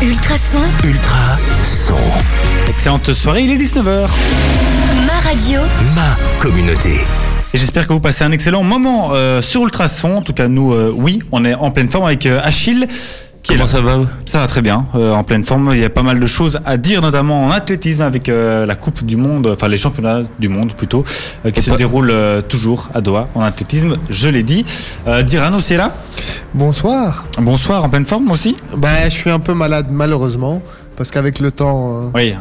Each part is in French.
Ultrason, Ultra son. Excellente soirée, il est 19h. ma radio, Ma communauté. Et j'espère que vous passez un excellent moment euh, sur Ultrason. En tout cas, nous, euh, oui, on est en pleine forme avec euh, Achille. Comment ça va Ça va très bien, euh, en pleine forme. Il y a pas mal de choses à dire, notamment en athlétisme avec euh, la Coupe du Monde, enfin les championnats du monde plutôt, euh, qui Et se pas- déroulent euh, toujours à Doha en athlétisme, je l'ai dit. Euh, Diran aussi est là. Bonsoir. Bonsoir, en pleine forme aussi Ben, je suis un peu malade malheureusement parce qu'avec le temps, euh, Oui,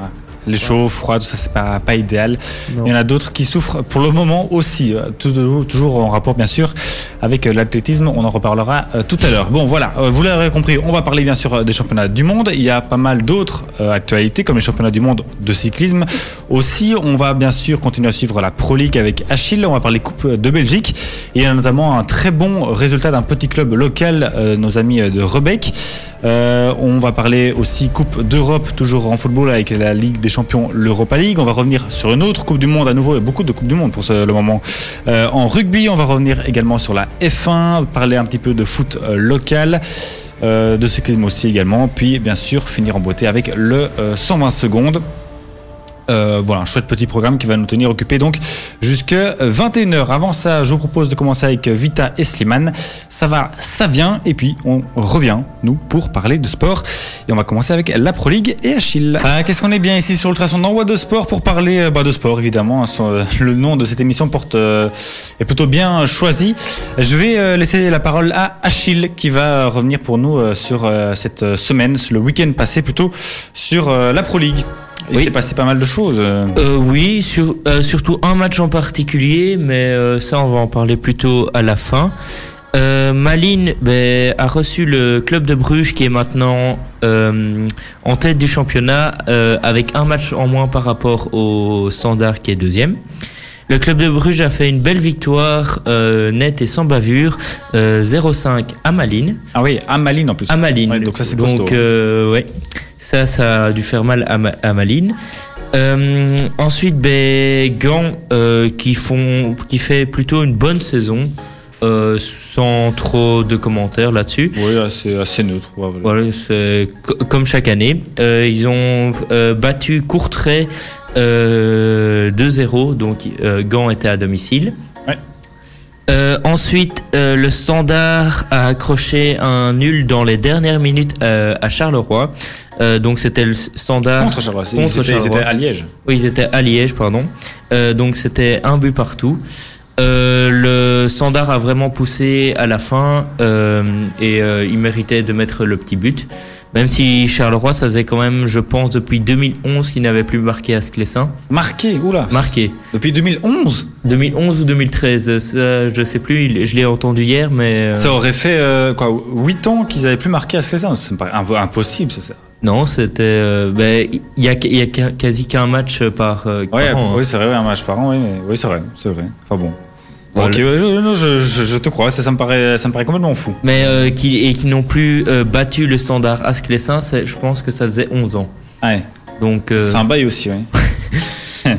les chauds, froid, tout ça, c'est pas, pas idéal. non. Il y en a d'autres qui souffrent pour le moment aussi, euh, tout- toujours en rapport bien sûr avec euh, l'athlétisme, on en reparlera euh, tout à l'heure. Bon voilà, vous l'avez compris, on va parler bien sûr des championnats du monde, il y a pas mal d'autres actualités comme les championnats du monde de cyclisme. Aussi, on va bien sûr continuer à suivre la Pro League avec Achille, on va parler Coupe de Belgique et il y a notamment un très bon résultat d'un petit club local, nos amis de Rebec. Euh, on va parler aussi Coupe d'Europe, toujours en football avec la Ligue des Champions, l'Europa League. On va revenir sur une autre Coupe du Monde à nouveau, et beaucoup de Coupes du Monde pour ce, le moment. Euh, en rugby, on va revenir également sur la F1, parler un petit peu de foot euh, local. euh, de cyclisme aussi également, puis bien sûr finir en beauté avec le euh, 120 secondes. Euh, voilà, un chouette petit programme qui va nous tenir occupés donc jusqu'à 21h. Avant ça, je vous propose de commencer avec Vita et Slimane. Ça va, ça vient, et puis on revient, nous, pour parler de sport. Et on va commencer avec la Pro League et Achille. Ah, Qu'est-ce qu'on est bien ici sur Ultrason d'envoi de sport pour parler euh, bah, de sport, évidemment. hein, euh, le nom de cette émission porte est plutôt bien choisi. Je vais laisser la parole à Achille qui va revenir pour nous sur cette semaine, le week-end passé plutôt, sur la Pro League. Il Oui. s'est passé pas mal de choses. euh. Oui, sur, euh, surtout un match en particulier, mais euh, ça on va en parler plutôt à la fin. Malines ben, a reçu le club de Bruges qui est maintenant en tête du championnat avec un match en moins par rapport au Standard qui est deuxième. Le club de Bruges a fait une belle victoire euh, nette et sans bavure, euh, 0-5 à Malines. Ah oui, à Malines en plus. À Malines. Ouais, donc ça, c'est Donc, costaud. euh, ouais, ça, ça a dû faire mal à, Ma- à Malines. Euh, ensuite, ben, Gand, euh, qui, font, qui fait plutôt une bonne saison, euh, sans trop de commentaires là-dessus. Oui, assez, assez neutre. ouais, voilà. Voilà, c'est co- comme chaque année. Euh, ils ont euh, battu Courtrai euh, 2-0, donc Gand était à domicile. Euh, ensuite, euh, le Standard a accroché un nul dans les dernières minutes euh, à Charleroi. Euh, donc c'était le Standard. Contre Charleroi. Contre Ils étaient, ils étaient à Liège. Oui, ils étaient à Liège, pardon. Euh, donc c'était un but partout. Euh, le Standard a vraiment poussé à la fin euh, et euh, il méritait de mettre le petit but. Même si Charleroi, ça faisait quand même, je pense, depuis 2011 qu'il n'avait plus marqué à Sclessin. Marqué, oula. Marqué. Depuis 2011. 2011 ou 2013, ça, je sais plus, il- je l'ai entendu hier, mais... euh, Ça aurait fait euh, quoi 8 ans qu'ils avaient plus marqué à Sclessin. Ça me paraît impossible. Ça, ça. Non, c'était... euh, ben, Il y, a, il y a quasi- qu'un match par, euh, par Ouais, an, hein. oui, c'est vrai, un match par an. Oui, mais, oui c'est vrai, c'est vrai. Enfin bon. Voilà. Ok, ouais, je, non, je, je- je te crois. Ça, ça me paraît, ça me paraît complètement fou. Mais euh, qui, et qui n'ont plus euh, battu le standard c'est- je pense que ça faisait 11 ans. Ouais. Donc, euh, C'est un bail aussi, oui.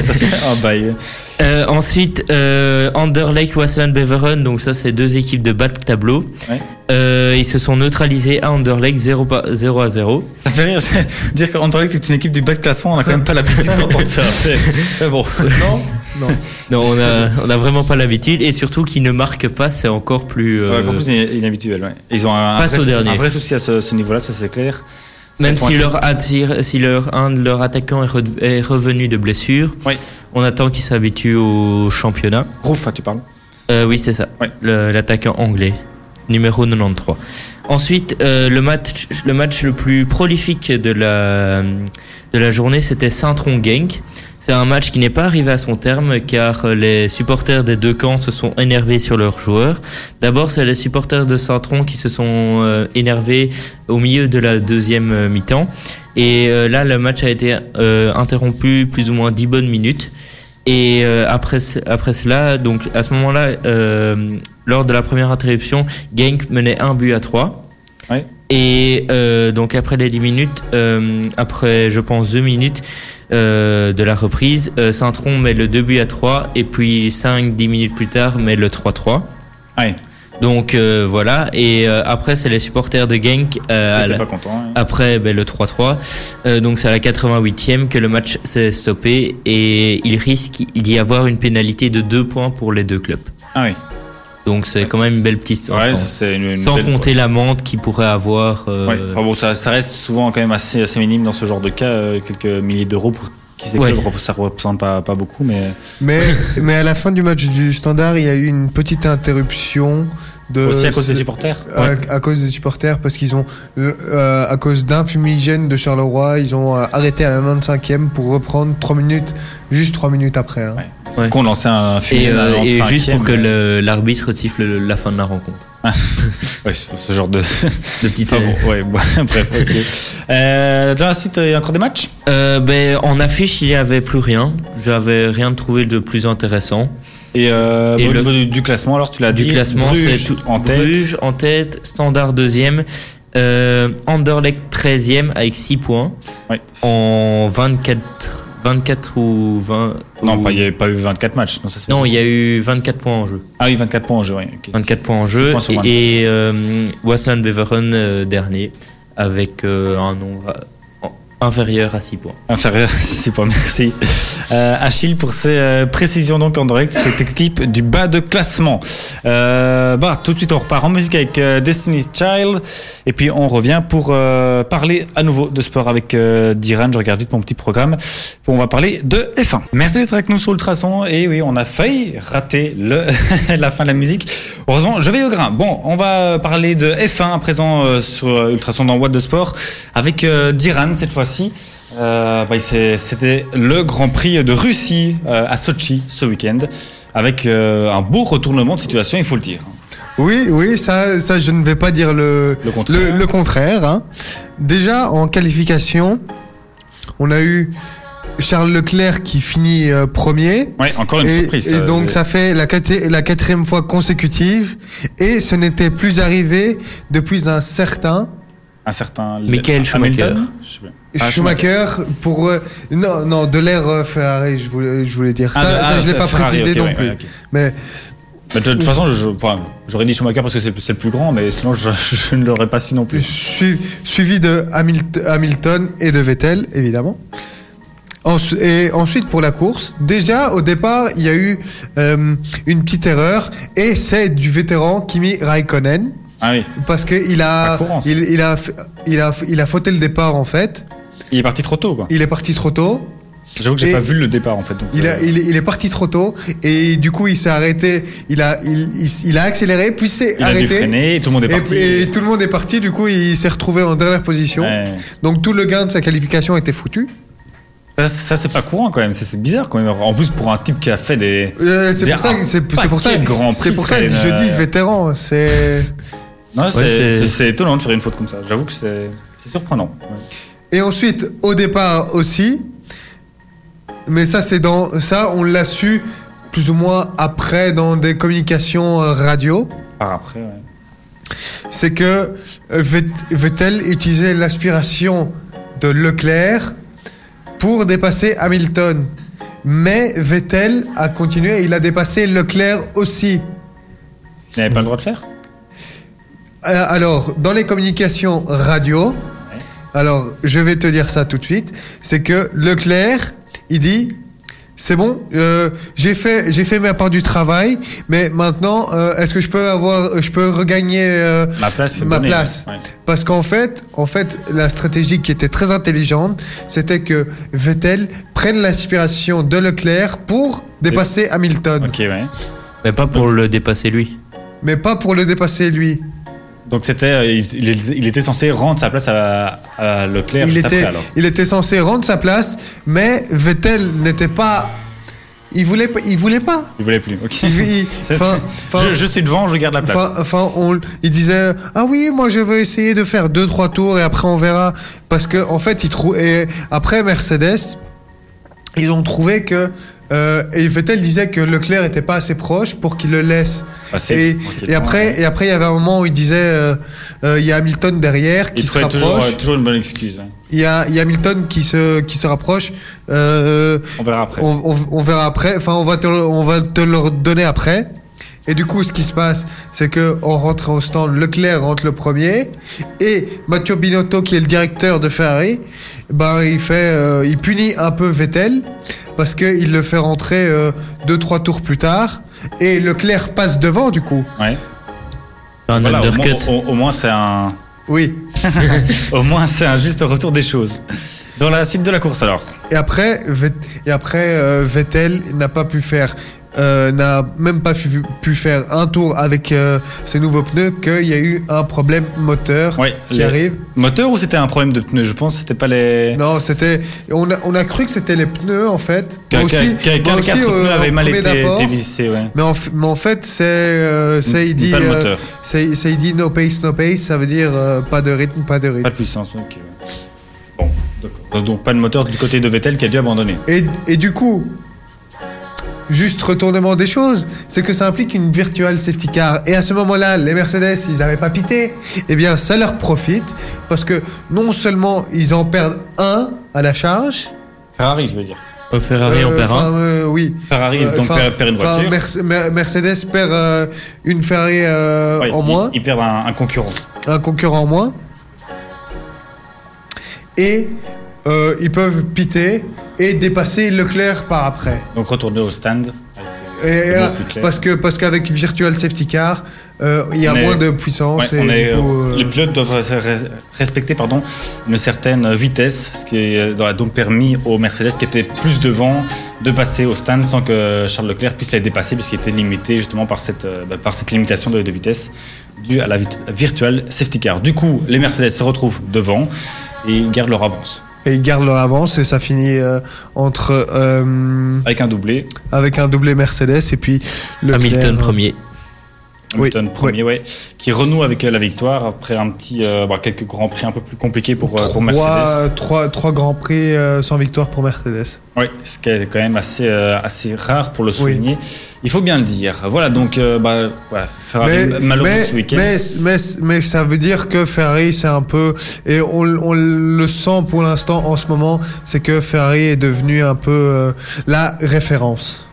ça fait un bail. euh, ensuite, euh, Anderlecht, Waasland, Beveren, donc ça c'est deux équipes de bas de tableau. Ouais. Euh, ils se sont neutralisés à Anderlecht 0, pa- 0 à 0. Ça fait rire. Dire qu'Anderlecht est une équipe du bas de classement, on n'a quand même pas l'habitude d'entendre ça. Mais bon. Non, non. Non, on a, on a vraiment pas l'habitude et surtout qu'ils ne marquent pas, c'est encore plus. euh, Ouais, encore plus in- inhabituel. Ouais. Ils ont un, vrai, au dernier. un vrai souci à ce, ce niveau-là, ça c'est clair. même si leur attire, si leur un de leurs attaquants est, re- est revenu de blessure, Oui. on attend qu'ils s'habituent au championnat. Rouf, ah, tu parles Euh, oui, c'est ça. L'attaquant anglais, numéro 93. Ensuite, euh, le, match, le match le plus prolifique de la, de la journée, c'était Saint-Tron-Genk. C'est un match qui n'est pas arrivé à son terme car les supporters des deux camps se sont énervés sur leurs joueurs. D'abord, c'est les supporters de Saint-Tron qui se sont euh, énervés au milieu de la deuxième euh, mi-temps. Et euh, là, le match a été interrompu plus ou moins 10 bonnes minutes. Et après, ce- après cela, donc à ce moment-là, lors de la première interruption, Genk menait un but à 3. Ouais. Et euh, donc après les 10 minutes, euh, après je pense 2 minutes euh, de la reprise, euh, Saint-Tron met le 2 buts à 3 et puis 5-10 minutes plus tard met le 3-3. Ouais. Donc euh, voilà, et euh, après c'est les supporters de Genk. la- pas content. hein. après ben, le 3-3. Euh, donc c'est à la 88e que le match s'est stoppé et il risque d'y avoir une pénalité de 2 points pour les deux clubs. Ah oui. Donc c'est quand même une belle petite Ouais, une, une Sans belle- compter l'amende qu'il pourrait avoir. euh, Ouais. Enfin bon, ça, ça reste souvent quand même assez, assez minime dans ce genre de cas, euh, quelques milliers d'euros pour qui sait Ouais. que ça représente pas, pas beaucoup, mais Mais, mais à la fin du match du Standard, il y a eu une petite interruption de aussi à cause des supporters. à, à cause des supporters parce qu'ils ont euh, à cause d'un fumigène de Charleroi ils ont euh, arrêté à la 95e pour reprendre 3 minutes juste 3 minutes après hein. Ouais. Ouais. Qu'on lançait un film Et, euh, à et 95e, juste pour que euh, l'arbitre siffle le- la fin de la rencontre. ouais, ce genre de. De petite. Ah bon, ouais, bon, bref, ok. Euh, dans la suite, il y a encore des matchs? Euh, ben, en affiche, il n'y avait plus rien. J'avais rien trouvé de plus intéressant. Et, euh, Et bon, au niveau du, du classement, alors tu l'as Du dit. classement, Bruges c'est tout en tête. Bruges en tête, Standard deuxième, euh, Anderlecht 13e avec 6 points Ouais. en 24, 24 ou 20. Non, ou- pas, il n'y avait pas eu 24 matchs. Non, ça, il y a eu 24 points en jeu. Ah oui, 24 points en jeu, oui. ok. 24 points en jeu points sur 24. et, et euh, Beveren euh, dernier avec un nombre inférieur à 6 points. Inférieur, c'est pas merci. Euh, Achille pour ses euh, précisions donc en direct, cette équipe du bas de classement. Euh, bah, tout de suite on repart en musique avec euh, Destiny's Child et puis on revient pour euh, parler à nouveau de sport avec euh, Diran. Je regarde vite mon petit programme. On va parler de F1. Merci d'être avec nous sur Ultrason et oui, on a failli rater le la fin de la musique. Heureusement, je vais au grain. Bon, on va parler de F1 à présent euh, sur euh, Ultrason dans What de Sport avec euh, Diran cette fois-ci. Euh, bah, C'était le Grand Prix de Russie euh, à Sochi ce week-end avec euh, un beau retournement de situation, il faut le dire. oui oui ça, ça je ne vais pas dire le, Le contraire. le, le contraire hein. déjà en qualification on a eu Charles Leclerc qui finit euh, premier Ouais, encore une et, surprise. et ça. donc ça fait la, quatrième fois consécutive et ce n'était plus arrivé depuis un certain un certain Michael Schumacher. Ah, Schumacher pour euh, non non de l'ère euh, Ferrari je voulais je voulais dire ça, Ah, ça ah, je l'ai pas Ferrari, précisé non ouais, plus ouais, mais Mais de toute façon, je- je- enfin, j'aurais dit Schumacher parce que c'est le plus grand, mais sinon je, je ne l'aurais pas su non plus. Sui- suivi de Hamilton, Hamilton et de Vettel, évidemment. Et ensuite, pour la course, déjà au départ, il y a eu euh, une petite erreur, et c'est du vétéran Kimi Raikkonen, Ah oui, parce qu'il a, il, il a, il a, il a fauté le départ en fait. il est parti trop tôt, quoi. Il est parti trop tôt. J'avoue que j'ai pas vu le départ en fait. donc, Il, a, euh, il, est- il est parti trop tôt et du coup il s'est arrêté. Il a, il, il- a accéléré puis s'est il a dû arrêté. freiner, et tout le monde est Et, parti. et tout le monde est parti. Du coup il s'est retrouvé en dernière position. Ouais. Donc tout le gain de sa qualification était foutu. Ça, ça, c'est pas courant quand même, c'est bizarre quand même. En plus pour un type qui a fait des. Euh, c'est pour ça que c'est pour ça c'est pour ça que je dis euh, vétéran. C'est Non, c'est étonnant de faire une faute comme ça. J'avoue que c'est c'est surprenant. Ouais. et ensuite au départ aussi. Mais ça c'est dans ça on l'a su plus ou moins après dans des communications euh, radio. Par après, ouais. c'est que euh, Vett- Vettel utilisait l'aspiration de Leclerc pour dépasser Hamilton. Mais Vettel a continué et il a dépassé Leclerc aussi. Il n'avait pas le droit de faire? Euh, alors, dans les communications radio, alors je vais te dire ça tout de suite, c'est que Leclerc, il dit, c'est bon, euh, j'ai fait, j'ai fait ma part du travail, mais maintenant, euh, est-ce que je peux avoir, je peux regagner euh, Ma place, ma donné, place? ouais. Parce qu'en fait, en fait, la stratégie qui était très intelligente, c'était que Vettel prenne l'aspiration de Leclerc pour dépasser Hamilton, Ok, ouais. Mais pas pour le dépasser lui. mais pas pour le dépasser lui. Donc c'était, euh, il, était censé rendre sa place à, à Leclerc il était, après alors. il était censé rendre sa place, mais Vettel n'était pas. Il voulait, pas- il voulait pas. Il voulait plus. Ok. Il- je, je suis devant, je garde la place. Enfin, il disait ah oui, moi je veux essayer de faire deux trois tours et après on verra parce que en fait il trou et après Mercedes ils ont trouvé que euh, et Vettel disait que Leclerc était pas assez proche pour qu'il le laisse Passer et, et après ouais. et après il y avait un moment où il disait euh, euh, il y a Hamilton derrière qui il se toujours, rapproche toujours une bonne excuse. hein. il y a, il y a Hamilton qui se qui se rapproche On verra après. on, on- on verra après. Enfin, on va te, le- on va te le donner après. Et du coup, ce qui se passe, c'est que en rentrant au stand, Leclerc rentre le premier et Matteo Binotto, qui est le directeur de Ferrari, ben il fait, euh, il punit un peu Vettel parce qu'il le fait rentrer euh, deux trois tours plus tard et Leclerc passe devant du coup. Ouais. Un Voilà, au, moins, au- au moins, c'est un, Oui. au moins, c'est un juste retour des choses. Dans la suite de la course, alors. Et après, et après euh, Vettel n'a pas pu faire, euh, n'a même pas pu, pu faire un tour avec euh, ses nouveaux pneus qu'il y a eu un problème moteur qui arrive. Moteur ou c'était un problème de pneus? Je pense que c'était pas les. Non, c'était, on a, on a cru que c'était les pneus en fait. Qu'un Moi aussi, qu'un- qu'un moi aussi, quatre euh, avait mal été, été vissé, ouais. Mais en, f- mais en fait, c'est, euh, c'est il dit, pas le moteur, c'est, il dit no pace, no pace, ça veut dire pas de rythme, pas de rythme. pas de puissance. ok. Bon, d'accord. Donc pas de moteur du côté de Vettel qui a dû abandonner. Et, et du coup, juste retournement des choses, c'est que ça implique une virtual safety car. Et à ce moment-là, les Mercedes, ils n'avaient pas pité. Eh bien, ça leur profite parce que non seulement ils en perdent un à la charge. Ferrari, je veux dire. Au Ferrari, on euh, perd un. euh, oui. Ferrari Euh, donc perd, perd une voiture. Mer- Mercedes perd euh, une Ferrari euh, Ouais, en moins, Ils, perdent un, un concurrent. un concurrent en moins. Et euh, ils peuvent piter et dépasser Leclerc par après. Donc retourner au stand. Et, euh, parce que parce qu'avec Virtual Safety Car, euh, il y a On est- moins de puissance Ouais, et on est, du coup, euh, Les pilotes doivent respecter pardon, une certaine vitesse, ce qui a donc permis aux Mercedes qui étaient plus devant de passer au stand sans que Charles Leclerc puisse les dépasser puisqu'il était limité justement par cette, bah, par cette limitation de, de vitesse due à la virtual safety car. Du coup, les Mercedes se retrouvent devant et ils gardent leur avance et ils gardent leur avance et ça finit euh, entre euh, avec un doublé. avec un doublé Mercedes et puis le Hamilton premier. Hamilton Oui, premier, ouais, qui renoue avec euh, la victoire après un petit, euh, bah, quelques grands prix un peu plus compliqués pour, euh, pour Mercedes. Trois, trois, grands prix euh, sans victoire pour Mercedes. Oui, ce qui est quand même assez, euh, assez rare pour le souligner. Il faut bien le dire. Voilà, donc, bah, voilà, Ferrari Mais, malheureux mais, ce week-end. mais, mais, mais ça veut dire que Ferrari, c'est un peu. Et on, on le sent pour l'instant en ce moment, c'est que Ferrari est devenu un peu la référence.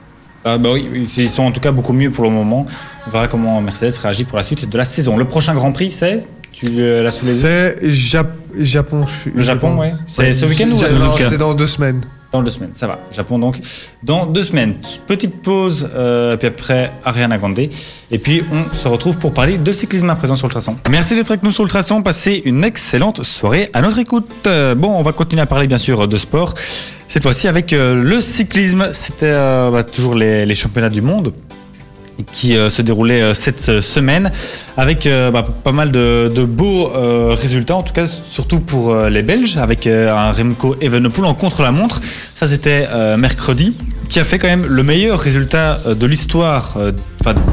Ah, bah oui, ils sont en tout cas beaucoup mieux pour le moment. On verra comment Mercedes réagit pour la suite de la saison. Le prochain Grand Prix, c'est Tu euh, l'as sous les yeux C'est Jap- Japon. je- Le Japon, ouais. C'est ce week-end ou C'est dans deux semaines. Dans deux semaines, ça va. Japon donc. Dans deux semaines, petite pause, euh, puis après Ariana Grande. Et puis on se retrouve pour parler de cyclisme à présent sur le traçon. Merci d'être avec nous sur le traçon. Passez une excellente soirée à notre écoute. Euh, bon, on va continuer à parler bien sûr de sport. Cette fois-ci avec euh, le cyclisme. C'était euh, bah, toujours les, championnats du monde qui euh, se déroulaient cette semaine avec bah, pas mal de, beaux résultats, en tout cas surtout pour les Belges, avec un Remco Evenepoel en contre-la-montre. Ça c'était mercredi, qui a fait quand même le meilleur résultat de l'histoire,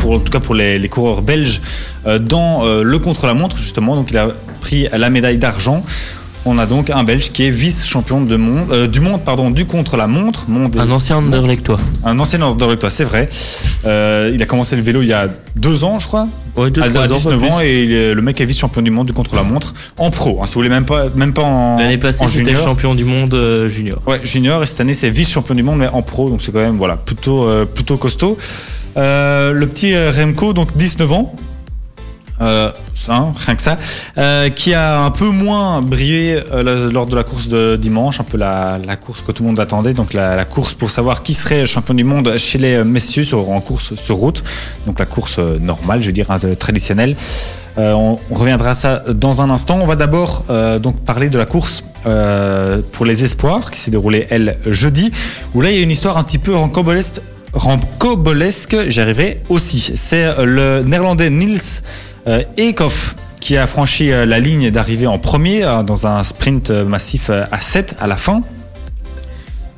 pour en tout cas pour les, coureurs belges dans le contre-la-montre justement. Donc il a pris la médaille d'argent. On a donc un Belge qui est vice-champion de monde, euh, du monde pardon, du contre-la-montre. Monde Un ancien Anderlechtois. un ancien Anderlechtois, c'est vrai. Euh, il a commencé le vélo il y a deux ans, je crois. Ouais, deux, à, à ans, pas 19 ans, et il est- le mec est vice-champion du monde du contre-la-montre en pro. hein, si vous voulez, même pas, même pas en, L'année passée, c'était champion du monde euh, junior. Ouais, junior, et cette année, c'est vice-champion du monde, mais en pro. Donc c'est quand même voilà, plutôt, plutôt costaud. Le petit Remco, donc 19 ans. Euh, hein, rien que ça, euh, qui a un peu moins brillé euh, lors de la course de dimanche, un peu la, course que tout le monde attendait, donc la, course pour savoir qui serait champion du monde chez les messieurs sur, en course sur route, donc la course euh, normale, je veux dire, hein, traditionnelle. Euh, on, reviendra à ça dans un instant. On va d'abord euh, donc parler de la course euh, pour les espoirs qui s'est déroulée elle jeudi, où là il y a une histoire un petit peu rancambolesque, rancambolesque j'y arriverai aussi. C'est euh, le néerlandais Niels euh, Eekhoff qui a franchi euh, la ligne d'arrivée en premier euh, dans un sprint euh, massif euh, à 7 à la fin.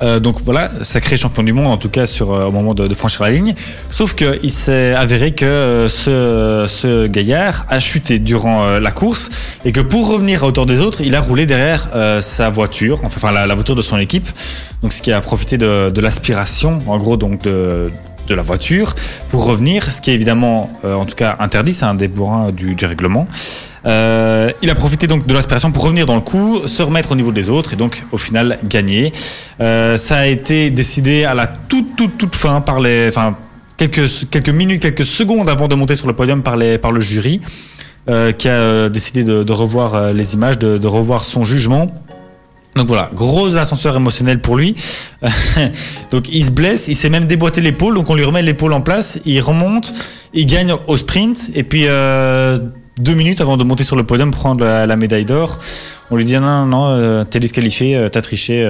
Euh, donc voilà, sacré champion du monde en tout cas euh, au moment de, franchir la ligne. Sauf qu'il s'est avéré que euh, ce, gaillard a chuté durant euh, la course et que pour revenir à hauteur des autres, il a roulé derrière euh, sa voiture, enfin, la, voiture de son équipe. Donc ce qui a profité de l'aspiration, en gros donc de, de la voiture pour revenir, ce qui est évidemment euh, en tout cas interdit, c'est un des bourrins du, règlement. Euh, il a profité donc de l'aspiration pour revenir dans le coup, se remettre au niveau des autres et donc au final gagner. Euh, ça a été décidé à la toute toute toute fin par les, enfin quelques, quelques minutes, quelques secondes avant de monter sur le podium par, les, par le jury, qui a décidé de, revoir les images, de revoir son jugement. Donc voilà, gros ascenseur émotionnel pour lui. donc il se blesse, il s'est même déboîté l'épaule, donc on lui remet l'épaule en place, il remonte, il gagne au sprint, et puis euh, deux minutes avant de monter sur le podium prendre la, médaille d'or, on lui dit non, non, non, euh, t'es disqualifié, euh, t'as triché,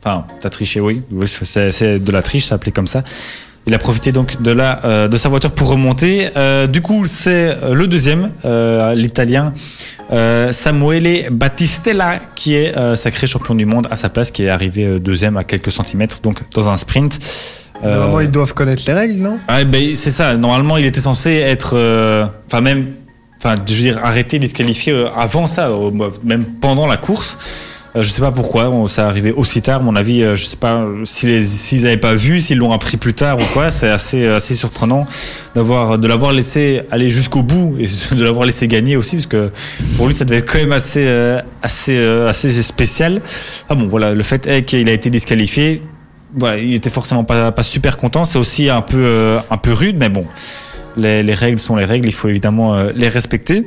enfin t'as triché, oui, c'est de la triche, ça s'appelait comme ça. Il a profité donc de la euh, de sa voiture pour remonter. Euh, du coup, c'est euh, le deuxième, euh, l'Italien euh, Samuele Battistella, qui est euh, sacré champion du monde à sa place, qui est arrivé deuxième à quelques centimètres, donc dans un sprint. Normalement, ils doivent connaître les règles, non? Ah, ben, c'est ça. Normalement, il était censé être, euh, enfin même, enfin, je veux dire, arrêté, disqualifié avant ça, même pendant la course. Euh, je sais pas pourquoi, on- ça arrivé aussi tard. Mon avis, euh, je sais pas euh, si s'ils n'avaient pas vu, s'ils l'ont appris plus tard ou quoi. C'est assez, euh, assez surprenant d'avoir, de l'avoir laissé aller jusqu'au bout et de l'avoir laissé gagner aussi, parce que pour lui, ça devait être quand même assez, euh, assez, assez spécial. Ah bon, voilà, le fait est qu'il a été disqualifié. Voilà, il était forcément pas, pas super content. C'est aussi un peu, un peu rude, mais bon, les, les règles sont les règles. Il faut évidemment les respecter.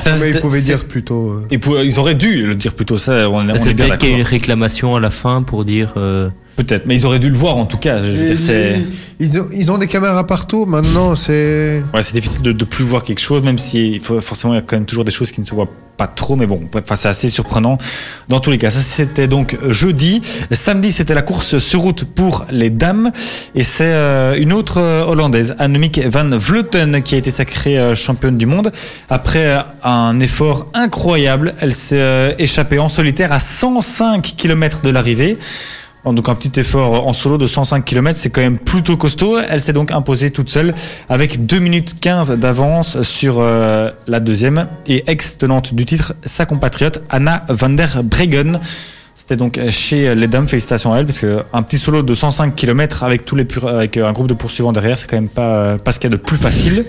Ça, Mais ils pouvaient dire plutôt. euh, Ils, ils auraient dû le dire plutôt ça. On, on C'est peut-être qu'il y a eu une réclamation à la fin pour dire. euh, Peut-être, mais ils auraient dû le voir en tout cas. Je veux et- dire, c'est. ils, ont, ils ont des caméras partout, maintenant, c'est. Ouais, c'est difficile de, de plus voir quelque chose, même si faut, forcément il y a quand même toujours des choses qui ne se voient pas trop, mais bon, enfin, c'est assez surprenant dans tous les cas. Ça, c'était donc jeudi. Samedi, c'était la course sur route pour les dames, et c'est euh, une autre euh, Hollandaise, Annemiek van Vleuten, qui a été sacrée euh, championne du monde. Après un effort incroyable, elle s'est échappée en solitaire à 105 km de l'arrivée. Donc un petit effort en solo de 105 km, c'est quand même plutôt costaud. Elle s'est donc imposée toute seule avec 2 minutes 15 d'avance sur euh, la deuxième et ex-tenante du titre, sa compatriote Anna van der Breggen. C'était donc chez les dames, félicitations à elle, parce que un petit solo de 105 km avec tous les avec un groupe de poursuivants derrière, c'est quand même pas, pas ce qu'il y a de plus facile.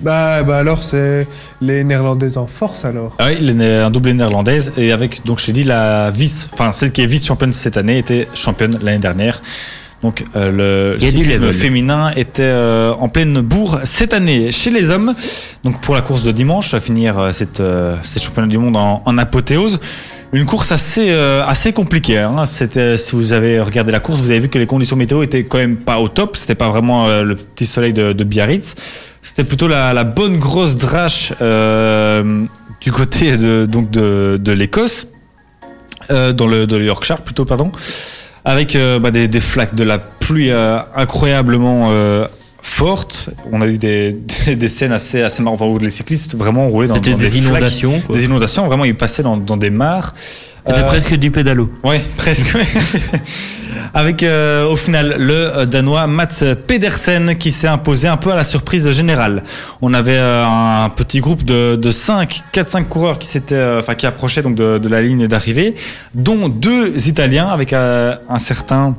Bah, bah alors, c'est les Néerlandaises en force alors. Ah oui, il est un doublé néerlandaise et avec donc j'ai dit la vice, enfin celle qui est vice championne cette année était championne l'année dernière. Donc euh, le cyclisme féminin était euh, en pleine bourre cette année chez les hommes. Donc pour la course de dimanche, à finir euh, cette euh, ces championnats du monde en, en apothéose. Une course assez euh, assez compliquée. Hein. C'était si vous avez regardé la course, vous avez vu que les conditions météo étaient quand même pas au top. C'était pas vraiment euh, le petit soleil de, de Biarritz. C'était plutôt la, la bonne grosse drache euh, du côté de, donc de, de l'Écosse, euh, dans le, le Yorkshire plutôt, pardon, avec euh, bah, des, des flaques de la pluie euh, incroyablement fortes. On a eu des, des, des scènes assez, assez marrantes, où les cyclistes vraiment roulaient dans, dans des, flaques, inondations. des inondations, vraiment ils passaient dans, dans des mares. C'était Euh, presque du pédalo. Ouais, presque. Avec euh, au final le euh, Danois Mats Pedersen qui s'est imposé un peu à la surprise générale. On avait euh, un petit groupe de, de 5, 4-5 coureurs qui s'étaient, euh, enfin qui approchaient donc de, de la ligne d'arrivée, dont deux Italiens avec un certain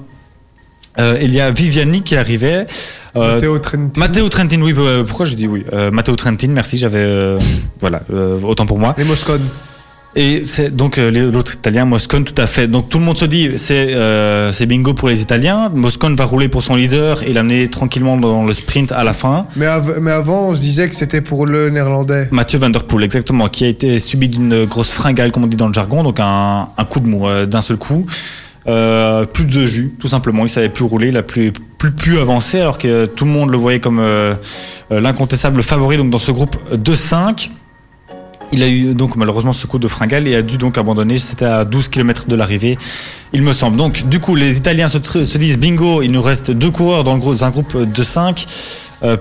euh, Elia Viviani qui arrivait. Euh, Matteo Trentin. Matteo Trentin, oui, euh, pourquoi j'ai dit oui euh, Matteo Trentin, merci, j'avais. voilà, autant pour moi. Et Moscone. Et c'est donc l'autre italien, Moscone, tout à fait. Donc tout le monde se dit, c'est bingo pour les Italiens. Moscone va rouler pour son leader et l'amener tranquillement dans le sprint à la fin. Mais, av- mais avant, on se disait que c'était pour le néerlandais. Mathieu Van Der Poel, exactement, qui a été subi d'une grosse fringale, comme on dit dans le jargon, donc un, un coup de mou d'un seul coup. Euh, plus de jus, tout simplement. Il savait plus rouler, il a plus, plus pu avancer, alors que tout le monde le voyait comme euh, euh, l'incontestable favori donc dans ce groupe de 5. Il a eu donc malheureusement ce coup de fringale et a dû donc abandonner. C'était à 12 km de l'arrivée, il me semble. Donc du coup, les Italiens se, disent bingo, il nous reste deux coureurs dans le un groupe de 5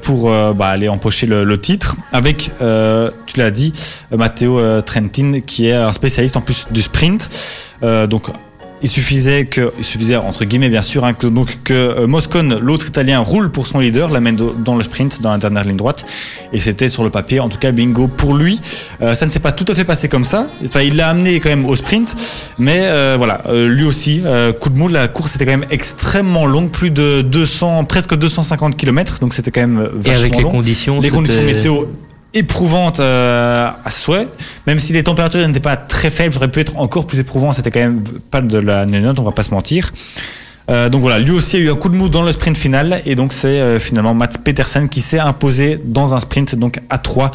pour bah, aller empocher le, le titre. Avec, euh, tu l'as dit, Matteo Trentin qui est un spécialiste en plus du sprint. Euh, donc il suffisait que, il suffisait entre guillemets bien sûr, hein, que, donc que euh, Moscone, l'autre Italien, roule pour son leader, l'amène dans le sprint, dans la dernière ligne droite, et c'était sur le papier, en tout cas bingo pour lui. Euh, ça ne s'est pas tout à fait passé comme ça. Enfin, il l'a amené quand même au sprint, mais euh, voilà, euh, lui aussi, coup de mou, la course était quand même extrêmement longue, plus de 200, presque 250 km, donc c'était quand même Et vachement avec les long conditions, les conditions météo éprouvantes euh, à souhait, même si les températures n'étaient pas très faibles, ça aurait pu être encore plus éprouvant, c'était quand même pas de la nénote, on va pas se mentir. Euh, donc voilà, lui aussi a eu un coup de mou dans le sprint final et donc c'est euh, finalement Mats Petersen qui s'est imposé dans un sprint donc à 3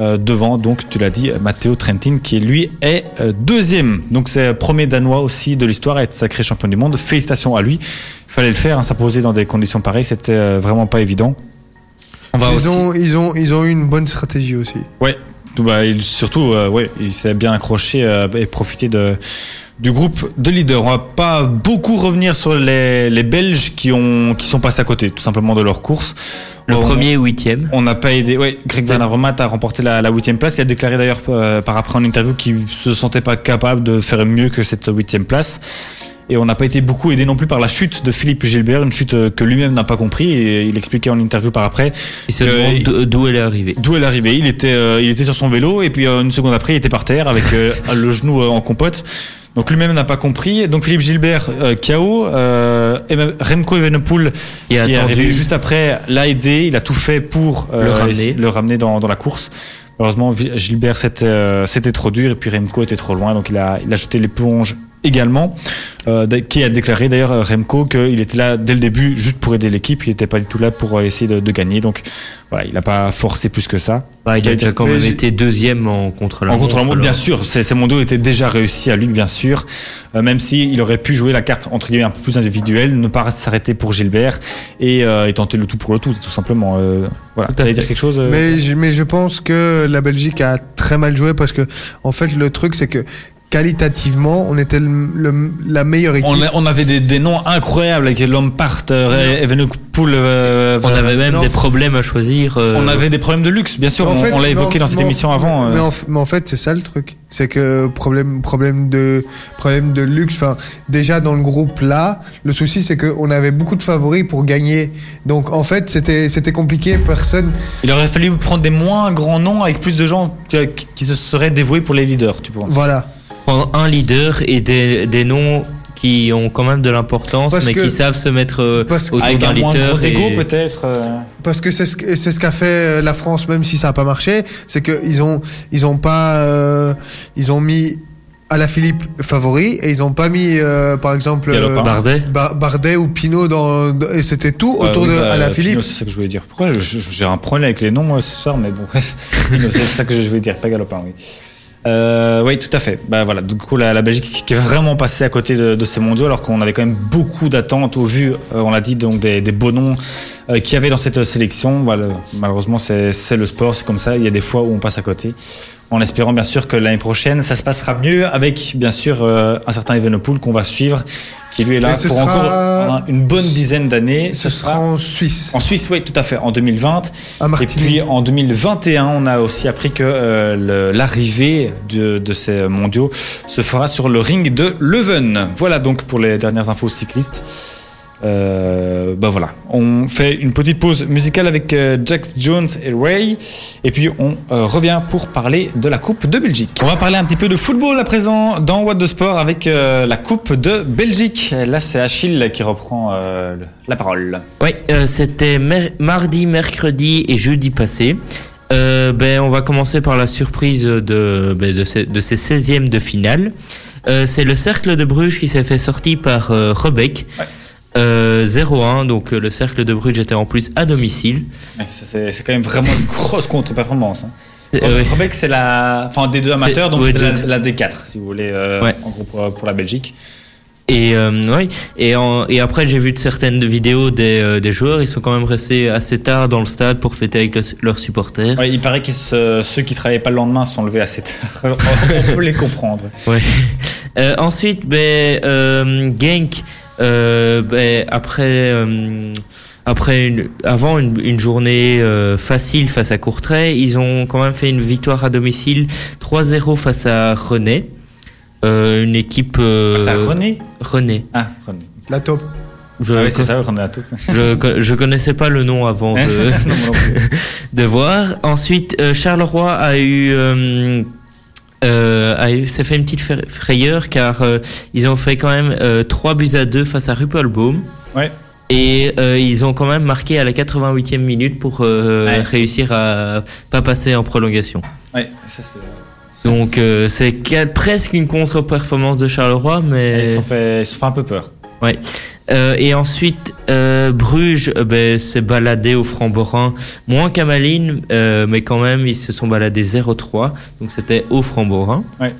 euh, devant donc tu l'as dit Matteo Trentin qui lui est euh, deuxième. Donc c'est le premier danois aussi de l'histoire à être sacré champion du monde. Félicitations à lui. Fallait le faire, hein, s'imposer dans des conditions pareilles, c'était euh, vraiment pas évident. On va Ils aussi- ont, ils, ont, ils ont eu une bonne stratégie aussi. Ouais, bah, il, surtout, euh, ouais, il s'est bien accroché euh, et profité de, du groupe de leaders. On va pas beaucoup revenir sur les, les Belges qui, ont, qui sont passés à côté, tout simplement, de leur course. Le On- premier et huitième. On n'a pas aidé. Ouais, Greg Van Avermaet a remporté la la huitième place. Il a déclaré d'ailleurs euh, par après en interview qu'il se sentait pas capable de faire mieux que cette huitième place. Et on n'a pas été beaucoup aidé non plus par la chute de Philippe Gilbert, une chute euh, que lui-même n'a pas compris. Et il expliquait en interview par après Il se demande d'où elle est arrivée. D'où elle arrivait Il était, euh, il était sur son vélo et puis euh, une seconde après, il était par terre avec euh, le genou en compote. Donc lui-même n'a pas compris. Donc Philippe Gilbert, euh, KO. Euh, Remco Evenepoel, Qui est arrivé juste après, l'a aidé. Il a tout fait pour euh, Le ramener. le ramener dans, dans la course. Malheureusement, Gilbert, c'était c'était trop dur et puis Remco était trop loin. Donc il a, il a jeté l'éponge également. Euh, qui a déclaré d'ailleurs Remco qu'il était là dès le début juste pour aider l'équipe. Il n'était pas du tout là pour euh, essayer de, de gagner. Donc voilà, il n'a pas forcé plus que ça. Bah, il a déjà quand même été deuxième en contre la En contre la montre, bien sûr, ces, mondiaux étaient déjà réussis à lui, bien sûr. Euh, même si il aurait pu jouer la carte entre guillemets un peu plus individuelle, ne pas s'arrêter pour Gilbert et, euh, et tenter le tout pour le tout, tout simplement. Euh, voilà. Tu allais dire quelque chose Mais, je- mais je pense que la Belgique a très mal joué parce que, en fait, le truc, c'est que qualitativement, on était le- le- la meilleure équipe. on, a- on avait des, des noms incroyables avec Lompart, euh, Evenepoel. euh, On avait même Non. des problèmes à choisir. euh, on avait des problèmes de luxe, bien sûr. En on fait- on l'a évoqué en- dans cette émission avant. Mais, euh. en, mais en fait, c'est ça le truc. C'est que problème, problème de, problème de luxe. Enfin, déjà dans le groupe là, le souci c'est qu'on avait beaucoup de favoris pour gagner. Donc en fait, c'était, c'était compliqué. Personne. Il aurait fallu prendre des moins grands noms avec plus de gens qui, qui se seraient dévoués pour les leaders, tu penses Voilà. Prendre un leader et des, des noms qui ont quand même de l'importance, mais que- qui savent se mettre parce autour Avec d'un leader. gros et- égo peut-être. Parce que c'est ce, que- c'est ce qu'a fait euh, la France, même si ça n'a pas marché. C'est qu'ils ont, ils ont pas, euh, ils ont mis à la Philippe favori et ils ont pas mis, euh, par exemple. Bardet. Bar- Bardet ou Pinot dans, dans- et c'était tout Ouais, autour oui, de bah, à la Pinot, Philippe. C'est ça que je voulais dire. Pourquoi j'ai un problème avec les noms euh, ce soir, mais bon, bref. C'est ça que je voulais dire, pas Galopin, oui. Euh, oui, tout à fait. Bah voilà, du coup la, Belgique qui est vraiment passée à côté de, ces mondiaux, alors qu'on avait quand même beaucoup d'attentes au vu, euh, on l'a dit, donc des, des beaux noms euh, qu'il y avait dans cette sélection. Voilà, malheureusement, c'est le sport, c'est comme ça. Il y a des fois où on passe à côté. En espérant bien sûr que l'année prochaine, ça se passera mieux avec bien sûr euh, un certain Evenepoel qu'on va suivre, qui lui est là pour sera- encore une bonne dizaine d'années. Ce sera en Suisse, en Suisse, oui, tout à fait, en 2020. à Et puis en 2021, on a aussi appris que euh, l'arrivée de, de ces mondiaux se fera sur le ring de Leuven. Voilà donc pour les dernières infos cyclistes. Euh, bah voilà, on fait une petite pause musicale avec euh, Jax Jones et Ray, et puis on euh, revient pour parler de la Coupe de Belgique. On va parler un petit peu de football à présent dans What the Sport avec euh, la Coupe de Belgique. Là, c'est Achille qui reprend la parole. Oui, c'était mer- mardi, mercredi et jeudi passé. Ben, on va commencer par la surprise de, ben, de, ces, de ces 16e de finale. C'est le Cercle de Bruges qui s'est fait sortir par Rebec. Ouais. Euh, 0-1, donc euh, le Cercle de Bruges était en plus à domicile. Ouais, C'est quand même vraiment une grosse contre-performance. Hein. Euh, Rebec, c'est la, enfin des deux amateurs, donc ouais, la, deux- la D4, si vous voulez, euh, Ouais. en gros pour, pour la Belgique. Et, euh, ouais. et, en- et après, j'ai vu de certaines vidéos des, euh, des joueurs. Ils sont quand même restés assez tard dans le stade pour fêter avec le- leurs supporters. Ouais, il paraît que ceux qui travaillaient pas le lendemain sont levés assez tard. On peut les comprendre. Ensuite, ben, Genk, ben, après, euh, après une, avant une, une journée euh, facile face à Courtrai, ils ont quand même fait une victoire à domicile 3-0 face à René. Euh, une équipe. euh, Ça, René René. Ah, René. La top. Je, Ah oui, c'est ça, René à tout. je, je connaissais pas le nom avant de, Non, non plus. de voir. Ensuite, euh, Charleroi a eu, euh, a eu- s'est fait une petite fra- frayeur car euh, ils ont fait quand même euh, 3 buts à 2 face à Ruppelbaum. Ouais. Et euh, ils ont quand même marqué à la 88e minute pour Ouais. réussir à pas passer en prolongation. Ouais, ça c'est. Donc c'est presque une contre-performance de Charleroi, mais Ils se sont fait, ils se sont fait un peu peur. Ouais. Euh, et ensuite, euh, Bruges euh, ben, s'est baladé au Framborin, moins qu'à Malines, mais quand même, ils se sont baladés 0-3, donc c'était au Framborin. Ouais.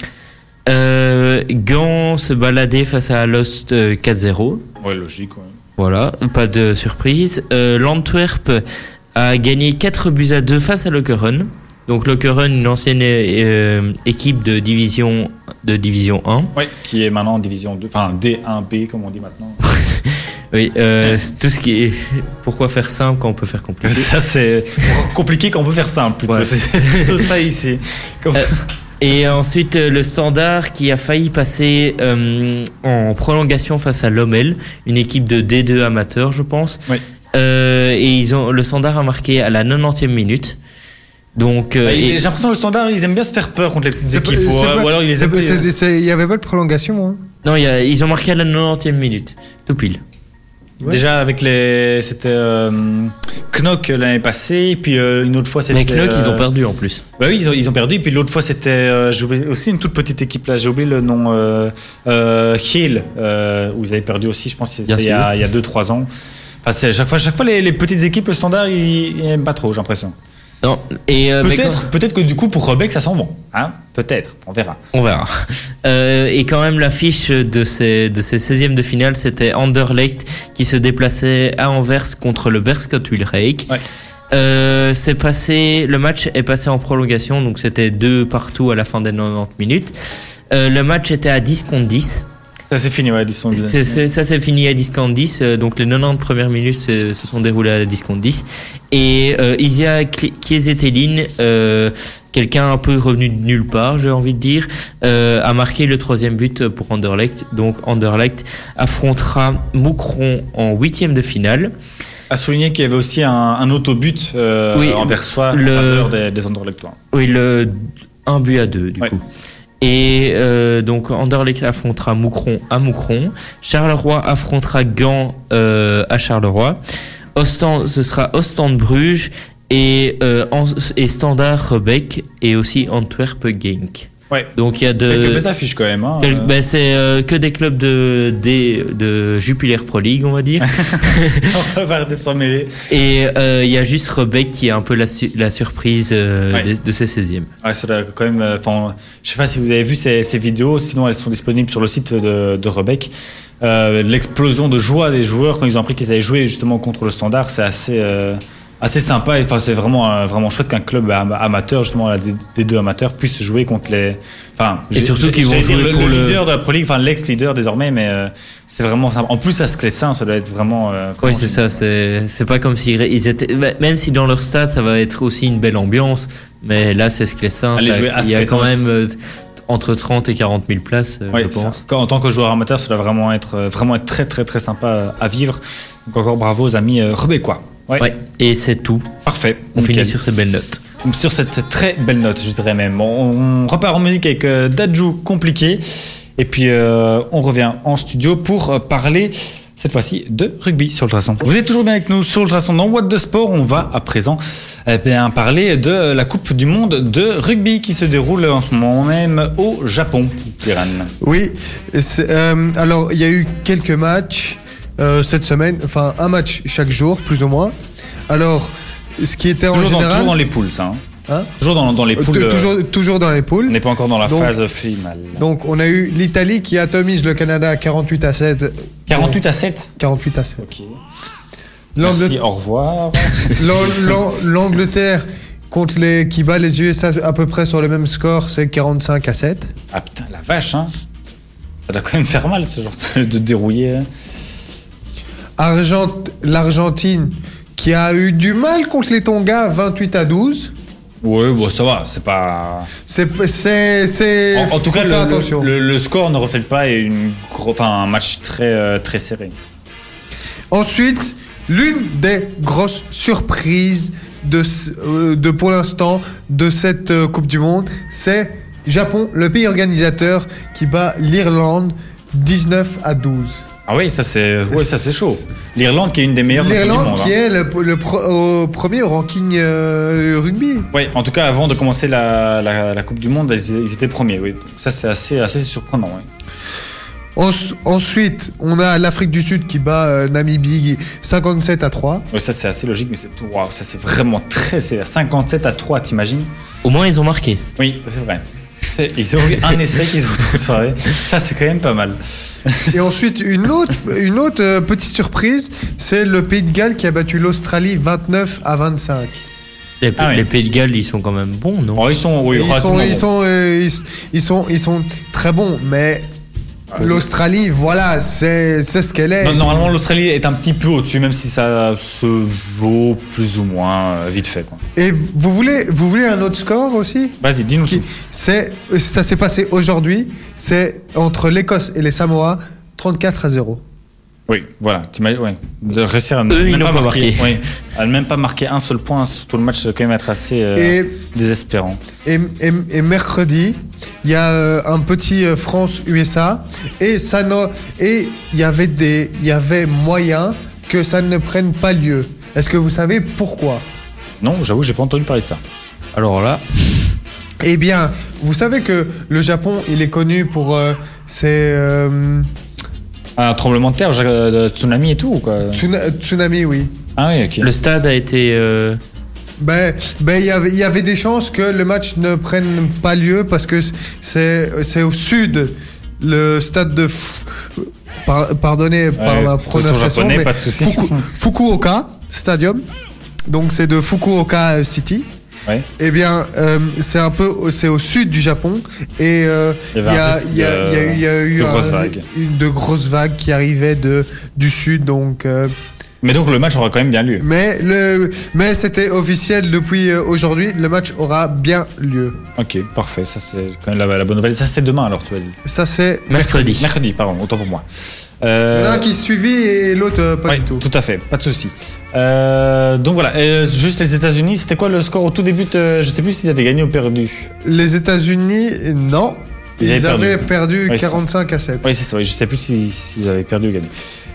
Gand se baladait face à Alost euh, 4-0. Ouais, logique. Ouais. Voilà, pas de surprise. L'Antwerp a gagné 4 buts à 2 face à Lokeren. Donc Lokeren, une ancienne euh, équipe de division, de division 1. Ouais, qui est maintenant en division 2, enfin D1B comme on dit maintenant. Oui, euh, tout ce qui est... Pourquoi faire simple quand on peut faire compliqué? Ça, c'est compliqué quand on peut faire simple plutôt. Ouais. C'est plutôt ça ici. Comme- Euh, Et ensuite, le Standard qui a failli passer en prolongation face à Lommel, une équipe de D2 amateur, je pense. Oui. Et ils ont, le Standard a marqué à la 90e minute. Donc, euh, Bah, et- J'ai l'impression que le standard, ils aiment bien se faire peur contre les petites équipes. ou, c'est pas- ou alors ils les aiment c'est- Il n'y avait pas de prolongation, hein non, il y a- ils ont marqué à la 90e minute, tout pile. Ouais. Déjà avec les. C'était euh, Knock l'année passée, et puis euh, une autre fois c'était. Mais Knock, ils euh, ont perdu en plus. Bah oui, ils ont, ils ont perdu, et puis l'autre fois c'était. euh, j'ai oublié aussi une toute petite équipe là, j'ai oublié le nom. Euh, euh, Hill, euh, où ils avaient perdu aussi, je pense il y a, sûr. il y a 2-3 ans. Enfin, c'est à chaque fois, chaque fois les, les petites équipes, le standard, ils, ils aiment pas trop, j'ai l'impression. Non, et euh, Peut-être peut-être que du coup pour Rebec ça sent bon. Hein Peut-être, on verra. On verra. Euh, et quand même, l'affiche de ces, de ces 16e de finale, c'était Anderlecht qui se déplaçait à Anvers contre le Berscott Wilrijk. Ouais. Euh, c'est passé, le match est passé en prolongation, donc c'était deux partout à la fin des 90 minutes. Le match était à 10 contre 10. Ça c'est fini, ouais, sont C'est- c'est- ça s'est fini à 10 contre 10, euh, donc les 90 premières minutes se, se sont déroulées à 10 contre 10. Et euh, Isia Kiesetelin, euh, quelqu'un un peu revenu de nulle part, j'ai envie de dire, euh, a marqué le troisième but pour Anderlecht. Donc Anderlecht affrontera Moucron en huitième de finale. À souligner qu'il y avait aussi un, un autobut euh, Oui, envers soi le- en faveur des, des Anderlechtois. Oui, le, un but à deux, du coup. Et euh, donc Anderlecht affrontera Moucron à Moucron. Charleroi affrontera Gand euh, à Charleroi. Ostend, ce sera Ostende-Bruges et, euh, et Standard Rebec et aussi Antwerp Genk. Ouais. Donc il y a de. Quelques belles affiches quand même. Hein. Euh, ben, c'est euh, que des clubs de, des- de Jupiler Pro League, on va dire. on va arrêter de s'en mêler. et euh, il y a juste Rebec qui est un peu la, su- la surprise euh, Ouais. des- de ces 16e. Ouais, ça quand même. Enfin, je sais pas si vous avez vu ces, ces vidéos, sinon elles sont disponibles sur le site de, de Rebec. L'explosion de joie des joueurs quand ils ont appris qu'ils avaient joué justement contre le Standard, c'est assez. Assez sympa et enfin c'est vraiment euh, vraiment chouette qu'un club am- amateur justement des, deux amateurs puisse jouer contre les enfin Et surtout qu'ils vont jouer le, pour le le- leader de la Pro League enfin l'ex leader désormais mais euh, c'est vraiment sympa en plus à Sclessin ça doit être vraiment, euh, Oui, c'est ça. C'est c'est pas comme s'ils ils étaient. bah, Même si dans leur stade, ça va être aussi une belle ambiance. Mais là, c'est Sclessin. À Il y a quand même euh, entre 30 et 40 000 places, je pense. En tant que joueur amateur, ça doit vraiment être, vraiment être très, très, très sympa à vivre. Donc encore bravo aux amis rebecquois. Ouais, Ouais. Et c'est tout. parfait. On Nickel. finit sur ces belles notes. Sur cette très belle note, je dirais même. On, on repart en musique avec euh, Dadju compliqué. Et puis euh, on revient en studio pour euh, parler cette fois-ci de rugby sur le traçon. Vous êtes toujours bien avec nous sur le traçon dans What the Sport. On va à présent eh bien, parler de la Coupe du Monde de rugby qui se déroule en ce moment même au Japon. Tiran. Oui, euh, alors il y a eu quelques matchs euh, cette semaine, enfin un match chaque jour, plus ou moins. Alors, ce qui était en Toujours, dans, toujours dans les poules, ça. hein. Hein Toujours dans, dans les Euh, poules. euh, toujours, toujours dans les On poules. n'est pas encore dans la Donc- phase finale. Donc on a eu l'Italie qui atomise le Canada à 48 à 7. 48 à 7 48 à 7. Ok. Merci, au revoir. L'An- l'An- L'Angleterre contre les qui bat les USA à peu près sur le même score, c'est 45 à 7. Ah putain, la vache, hein. Ça doit quand même faire mal ce genre de, de dérouiller. Argent- L'Argentine qui a eu du mal contre les Tonga 28 à 12. Ouais, bon, ça va, c'est pas. C'est c'est c'est En, en tout cas, le, attention. le- le score ne reflète pas une gros, un match très, euh, très serré. Ensuite, l'une des grosses surprises de, euh, de pour l'instant de cette euh, Coupe du Monde, c'est Japon, le pays organisateur, qui bat l'Irlande 19 à 12. Ah oui, ça c'est ouais, ça c'est chaud. L'Irlande qui est une des meilleures nations du L'Irlande monde. qui hein. est le, le pro- au premier au ranking euh, rugby. Oui, en tout cas, avant de commencer la, la- la Coupe du Monde, ils, ils étaient premiers. Oui, ça c'est assez, assez surprenant. Ens- ensuite, on a l'Afrique du Sud qui bat euh, Namibie 57 à 3. Ouais, ça c'est assez logique, mais c'est waouh, ça c'est vraiment très sévère. 57 à 3, t'imagines? Au moins, ils ont marqué. Oui, c'est vrai. C'est- Ils ont eu un essai qu'ils ont transformé. Ça c'est quand même pas mal. Et ensuite, une autre, une autre euh, petite surprise, c'est le Pays de Galles qui a battu l'Australie 29 à 25. Les, Ah oui. les Pays de Galles, ils sont quand même bons, non? Oh, ils sont, oui, ils, sont, ils, euh, ils, ils sont, ils sont très bons, mais l'Australie, voilà, c'est c'est ce qu'elle est. Non, Normalement, l'Australie est un petit peu au-dessus, même si ça se vaut plus ou moins euh, vite fait. quoi. Et vous voulez, vous voulez un autre score aussi? Vas-y, dis-nous. C'est, ça s'est passé aujourd'hui. C'est entre l'Écosse et les Samoa, 34 à 0. Oui, voilà. t'imagines- Ouais. De réussir à ne Eux, ils même n'ont pas marquer, marqué. oui, à ne même pas marquer un seul point sur tout le match, ça doit quand même être assez euh, Et désespérant. Et, et- et mercredi, il y a euh, un petit euh, France-USA et ça n'a- et il y avait des il y avait moyen que ça ne prenne pas lieu. Est-ce que vous savez pourquoi? Non, j'avoue, j'ai pas entendu parler de ça. Alors là, Eh bien, vous savez que le Japon, il est connu pour euh, ses euh, Un tremblement de terre, j'ai- euh, tsunami et tout, ou quoi tsuna- tsunamis, oui. Ah oui, ok. le stade a été. euh, Ben, ben, il y avait, il y avait des chances que le match ne prenne pas lieu parce que c'est, c'est au sud, le stade de, F- par- pardonnez par Ouais, ma tout au prononciation, japonais, mais pas de souci. Fuku- Fukuoka Stadium. Donc c'est de Fukuoka City. Ouais. Eh bien, euh, c'est un peu, au- c'est au sud du Japon et euh, Il y a, y eu- il y a eu de un- grosses vagues. une de grosses vagues qui arrivaient de du sud. Donc, euh, Mais donc le match aura quand même bien lieu. mais le, mais c'était officiel depuis euh, aujourd'hui. Le match aura bien lieu. Ok, parfait. Ça, c'est quand même la, la bonne nouvelle. Ça, c'est demain alors, tu vas dire. Ça c'est mercredi. Mercredi, pardon, autant pour moi. Il y en a Euh, un qui suivi et l'autre euh, pas ouais, du tout. tout à fait, pas de souci. Euh, donc voilà, juste les États-Unis, c'était quoi le score au tout début de- Je sais plus s'ils avaient gagné ou perdu. Les États-Unis, non. Ils Ils, avaient perdu, Ouais, ça. 45 à 7. Oui, c'est ça, oui, je sais plus si- s'ils avaient perdu ou gagné.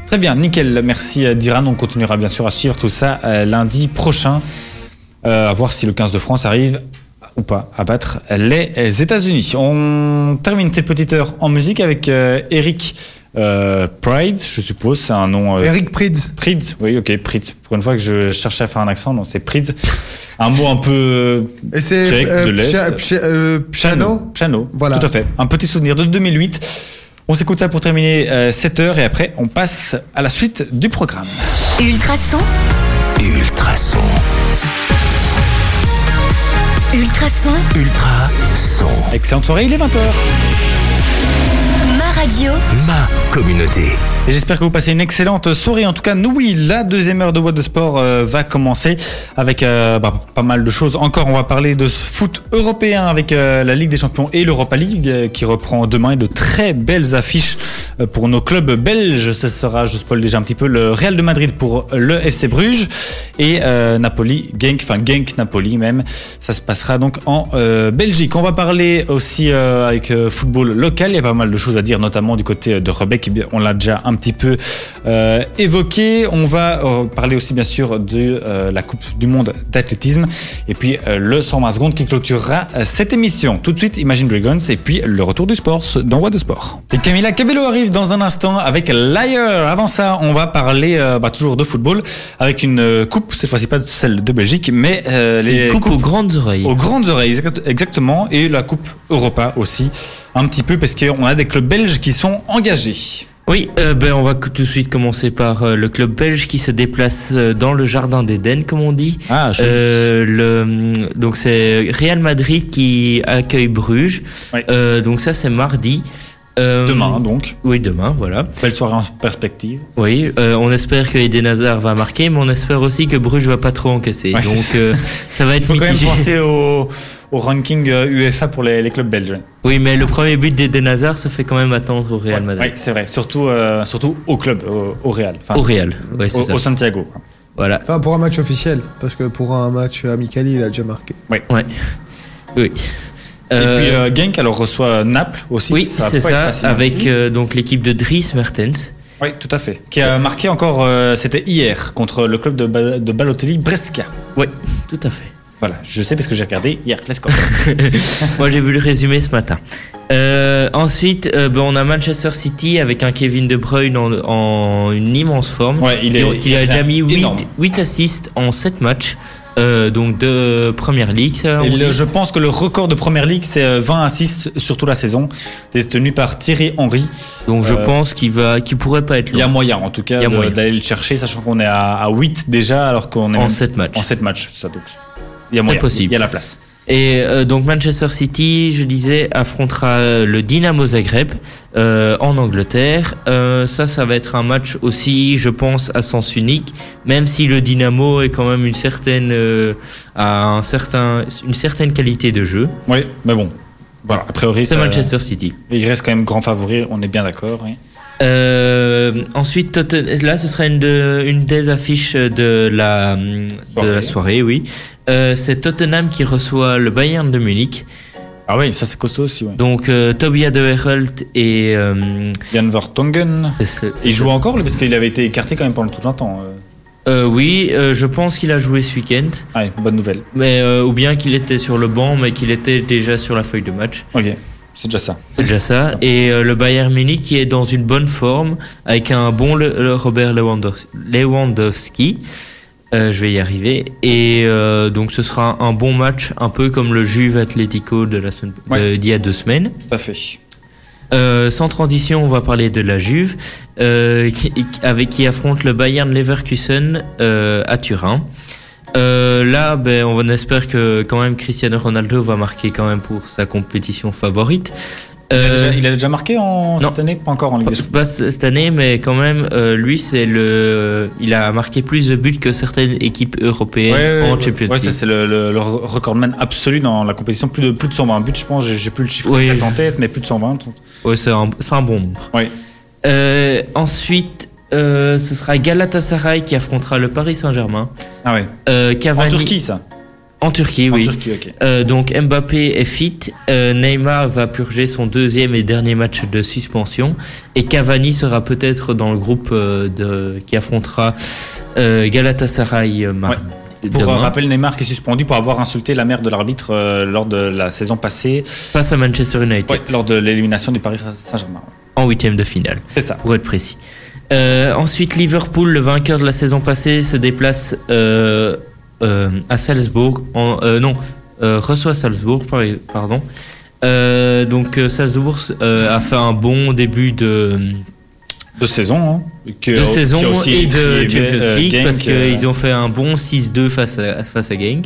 Très bien, nickel. Merci euh, Diran. On continuera bien sûr à suivre tout ça euh, lundi prochain. Euh, à voir si le 15 de France arrive ou pas à battre les États-Unis. On termine cette petite heure en musique avec euh, Eric euh, Pride, je suppose, c'est un nom. Eric Prydz. Prydz, oui, ok, Prydz. Pour une fois que je cherchais à faire un accent, non, c'est Prydz. Un mot un peu Et c'est Piano? Piano, Voilà. tout à fait. Un petit souvenir de 2008. On s'écoute ça pour terminer euh, cette heure et après on passe à la suite du programme. Ultrason, Ultrason. Ultrason, Ultrason. Excellente soirée, il est 20h. ma radio, Ma communauté. J'espère que vous passez une excellente soirée. En tout cas, nous, oui, la deuxième heure de Boîte de Sport euh, va commencer avec euh, bah, pas mal de choses. Encore, on va parler de foot européen avec euh, la Ligue des Champions et l'Europa League qui reprend demain et de très belles affiches pour nos clubs belges. Ce sera, je spoil déjà un petit peu, le Real de Madrid pour le FC Bruges et Napoli, Genk, enfin Genk Napoli même. Ça se passera donc en Belgique. On va parler aussi avec football local. Il y a pas mal de choses à dire, notamment du côté de Rebec. Eh On l'a déjà un petit peu euh, évoqué. On va euh, parler aussi bien sûr de euh, la Coupe du Monde d'athlétisme et puis le 120 secondes qui clôturera cette émission. Tout de suite, Imagine Dragons et puis le retour du sport dans Voix de Sport. Et Camila Cabello arrive dans un instant avec Liar. Avant ça, on va parler bah, toujours de football avec une coupe, cette fois-ci pas celle de Belgique, mais les coupes aux grandes oreilles. aux grandes oreilles, exact- exactement, et la Coupe Europa aussi, un petit peu, parce qu'on a des clubs belges qui sont engagés. Oui, euh, ben on va tout de suite commencer par euh, le club belge qui se déplace euh, dans le jardin d'Éden, comme on dit. Ah, Euh, le, donc c'est Real Madrid qui accueille Bruges. Oui. Euh, donc ça c'est mardi. Euh, demain, donc. Oui, demain, voilà. Belle soirée en perspective. Oui, euh, on espère que Eden Hazard va marquer, mais on espère aussi que Bruges va pas trop encaisser. Ouais, donc euh, ça va Il être faut quand même penser au, au ranking UEFA pour les, les clubs belges. Oui, mais le premier but d'Eden Hazard se fait quand même attendre au Real Oui, Madrid. c'est vrai, surtout, euh, surtout au club, au, au Real. Enfin, Au Real, ouais, c'est au, ça. au Santiago. Voilà. Enfin, pour un match officiel, parce que pour un match amical, il a déjà marqué. Oui. Et Euh, puis euh, Genk alors reçoit Naples aussi. oui, c'est ça, avec euh, donc l'équipe de Dries Mertens. Oui, tout à fait. Qui a marqué encore, euh, c'était hier, contre le club de, Ba- de Balotelli Brescia. Oui, tout à fait. Voilà, je sais parce que j'ai regardé hier les scores. Moi, j'ai vu le résumé ce matin. Euh, ensuite, euh, ben, on a Manchester City avec un Kevin De Bruyne en, en une immense forme. Ouais, il est- qui, qui a il est déjà mis 8, énorme. assists en 7 matchs. Euh, donc de Première Ligue. le- je pense que le record de première ligue, c'est euh, 20 assists sur toute la saison, détenu par Thierry Henry. donc je euh, pense qu'il va, qu'il pourrait pas être Il y a loin moyen, en tout cas, d'aller le chercher, sachant qu'on est à, à 8 déjà, alors qu'on est en même 7 matchs. en 7 matchs. Ça, donc, il y a moyen, il y a la place. Et euh, donc Manchester City, je disais, affrontera le Dynamo Zagreb euh, en Angleterre. Euh, ça, ça va être un match aussi, je pense, à sens unique, même si le Dynamo est quand même une certaine, euh, a un certain, une certaine qualité de jeu. Oui, mais bon. Voilà, a priori, C'est Manchester City. il reste quand même grand favori, on est bien d'accord. oui. Euh, ensuite, là, ce sera une, de- une des affiches de la, de Soirée. la soirée, oui. Euh, c'est Tottenham qui reçoit le Bayern de Munich. Ah oui, ça c'est costaud aussi. Ouais. Donc, euh, Tobias de Herelt et. Jan Vertonghen. Il joue encore, parce qu'il avait été écarté quand même pendant tout un temps. euh. Oui, euh, je pense qu'il a joué ce week-end, Ouais, bonne nouvelle. mais euh, ou bien qu'il était sur le banc, mais qu'il était déjà sur la feuille de match. Ok, c'est déjà ça. C'est déjà ça. Et euh, le Bayern Munich qui est dans une bonne forme avec un bon le- le Robert Lewandowski. Euh, je vais y arriver. Et euh, donc ce sera un bon match, un peu comme le Juve Atlético de la semaine Ouais. d'il y a deux semaines. Tout à fait. Euh, sans transition, on va parler de la Juve, euh, qui, avec qui affronte le Bayern Leverkusen euh, à Turin. Euh, là, ben, on espère que quand même Cristiano Ronaldo va marquer quand même pour sa compétition favorite. Il, a Euh, déjà, il a déjà marqué en non. cette année? Pas encore en Ligue des Champions. pas cette année, mais quand même, euh, lui, c'est le, il a marqué plus de buts que certaines équipes européennes Ouais, ouais, en ouais. Champions League. c'est le, le, le recordman absolu dans la compétition. Plus de, plus de 120 buts, je pense. J'ai plus le chiffre Oui, exact en tête, mais plus de 120. Ouais, c'est un, un bon nombre. Oui. Euh, ensuite, euh, ce sera Galatasaray qui affrontera le Paris Saint-Germain. Ah ouais. Euh, En Turquie, ça. En Turquie, En oui. Turquie, ok. Euh, donc Mbappé est fit, Neymar va purger son deuxième et dernier match de suspension et Cavani sera peut-être dans le groupe de, qui affrontera Galatasaray mardi. Pour demain, euh, rappel, Neymar qui est suspendu pour avoir insulté la mère de l'arbitre euh, lors de la saison passée, face à Manchester United Ouais, lors de l'élimination du Paris Saint-Germain. en huitième de finale, C'est ça. pour être précis. Euh, ensuite, Liverpool, le vainqueur de la saison passée, se déplace euh, euh, à Salzbourg. En, non, reçoit Salzbourg, par- pardon. Donc Salzbourg a fait un bon début de, De saison. Hein, de saison et de Champions League parce qu'ils ont fait un bon 6-2 face à, face à Genk.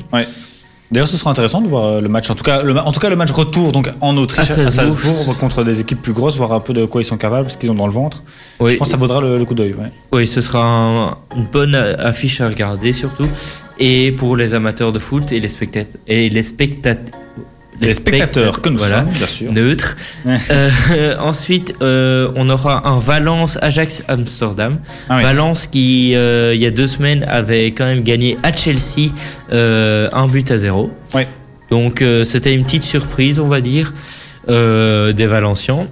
D'ailleurs, ce sera intéressant de voir euh, le match. En tout cas, le, en tout cas, le match retour donc en Autriche À Salzbourg. Salzbourg, contre des équipes plus grosses, voir un peu de quoi ils sont capables, ce qu'ils ont dans le ventre. Oui, Je pense que ça vaudra le, le coup d'œil. ouais. oui, ce sera un- une bonne affiche à regarder surtout. Et pour les amateurs de foot et les spectateurs. Et les spectateurs. Les spectateurs que nous voilà, sommes, bien sûr. neutres. Euh, ensuite, euh, on aura un Valence-Ajax-Amsterdam. Ah oui. Valence qui, euh, il y a deux semaines, avait quand même gagné à Chelsea un but à zéro. Ouais. Donc c'était une petite surprise, on va dire, des Valencians.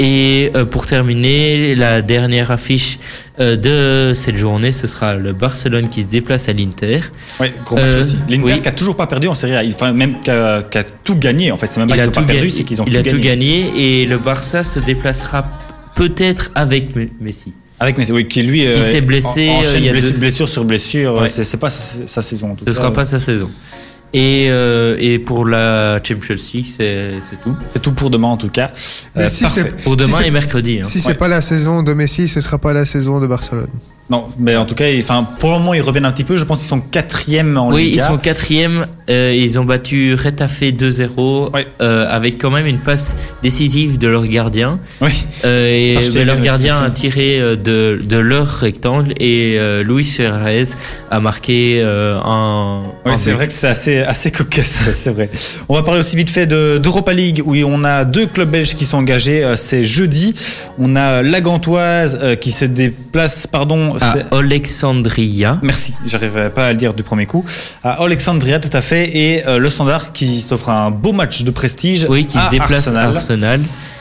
Et euh, pour terminer, la dernière affiche euh, de cette journée, ce sera le Barcelone qui se déplace à l'Inter. Ouais, gros match Euh, aussi. L'Inter oui. qui a toujours pas perdu en Série A. Enfin, même qui a, qui a tout gagné. En fait, c'est même pas Il qu'ils ont pas perdu, c'est qu'ils ont il tout a gagné. tout gagné et le Barça se déplacera peut-être avec Me- Messi. Avec Messi, oui, qui lui euh, s'est blessé, en- euh, enchaîne il y a blessure, deux- blessure sur blessure. Ouais. C'est pas sa, sa saison. En tout Ce cas. sera pas sa saison. Et, euh, et pour la Champions League, c'est c'est tout. C'est tout pour demain en tout cas. Euh, si parfait. c'est- Pour demain Si et mercredi. hein. Si c'est Ouais. pas la saison de Messi, ce sera pas la saison de Barcelone. Non, mais en tout cas, ils- enfin, pour le moment, ils reviennent un petit peu. Je pense qu'ils sont quatrième en Oui, ils Liga. sont quatrième. euh, ils ont battu Retafe 2-0 Ouais. euh, avec quand même une passe décisive de leur gardien. Oui. Euh, et Attends, mais leur gardien a tiré de, de leur rectangle et Luis Suarez a marqué un. Oui, c'est vrai que c'est assez, assez cocasse, c'est vrai. On va parler aussi vite fait de- d'Europa League, où on a deux clubs belges qui sont engagés. C'est jeudi. On a la Gantoise qui se déplace pardon, à c'est- Alexandria. Merci, j'arrivais pas à le dire du premier coup. À Alexandria, tout à fait, et euh, le Standard qui s'offre un beau match de prestige. Oui, qui à se déplace Arsenal, à Arsenal.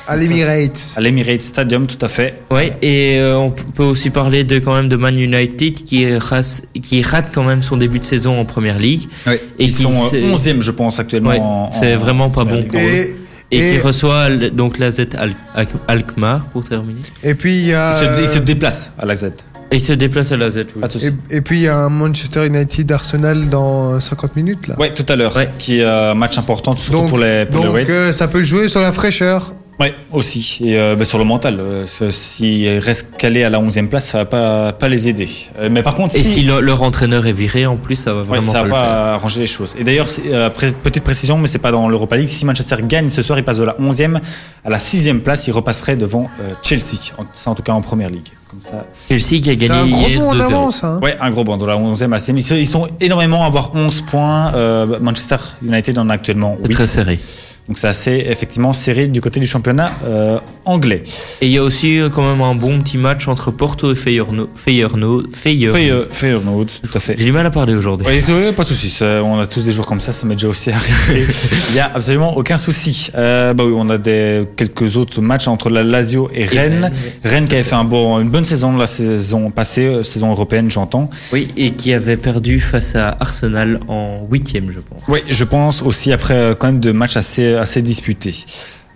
À l'Emirates. à l'Emirates Stadium, tout à fait. Ouais, et euh, on peut aussi parler de quand même de Man United qui, rase- qui rate quand même son début de saison en première ligue. Et Et Ils qui sont s'est- 11e, je pense, actuellement. Ouais, en- c'est en- vraiment pas bon. Et, Et, Et- qui reçoit donc la Z Al- Al- Alkmaar pour terminer. et puis il se, ils se déplacent à la Z. Et il se déplace à la Z. oui. Et, et puis il y a un Manchester United Arsenal dans 50 minutes là. Ouais, tout à l'heure, Ouais. qui est un match important, surtout Donc, pour les, pour donc euh, ça peut jouer sur la fraîcheur. Ouais, aussi. Et euh, bah, sur le mental, euh, s'ils restent calés à la 11e place, ça va pas, pas les aider. Euh, mais par contre, Et si, si le- leur entraîneur est viré, en plus, ça va Ouais, vraiment ça pas, va le faire. pas arranger les choses. Et d'ailleurs, euh, pré- petite précision, mais c'est pas dans l'Europa League. Si Manchester gagne ce soir, il passe de la 11e à la 6e place. Il repasserait devant euh, Chelsea. En- Ça, en tout cas, en première ligue. Comme ça. Chelsea qui a C'est un gagné gros hier bond en 2-0. avance. Hein. Ouais, un gros banc de la 11e à 6e. Ils, sont- énormément à avoir 11 points. Euh, Manchester United en a actuellement C'est 8. très serré. Donc c'est assez effectivement serré du côté du championnat euh, anglais. Et il y a aussi euh, quand même un bon petit match entre Porto et Feyenoord. Feyenoord. Feyenoord. Fey- Feyenoord, tout à fait. J'ai du mal à parler aujourd'hui. Oui, pas de souci. On a tous des jours comme ça, ça m'est déjà aussi arrivé. Il n'y a absolument aucun souci. Euh, bah oui, on a des, quelques autres matchs entre la Lazio et Rennes. Rennes, Rennes qui avait fait un bon, une bonne saison la saison passée, euh, saison européenne, j'entends. Oui, et qui avait perdu face à Arsenal en huitième, je pense. Oui, je pense aussi après euh, quand même de matchs assez, assez disputés.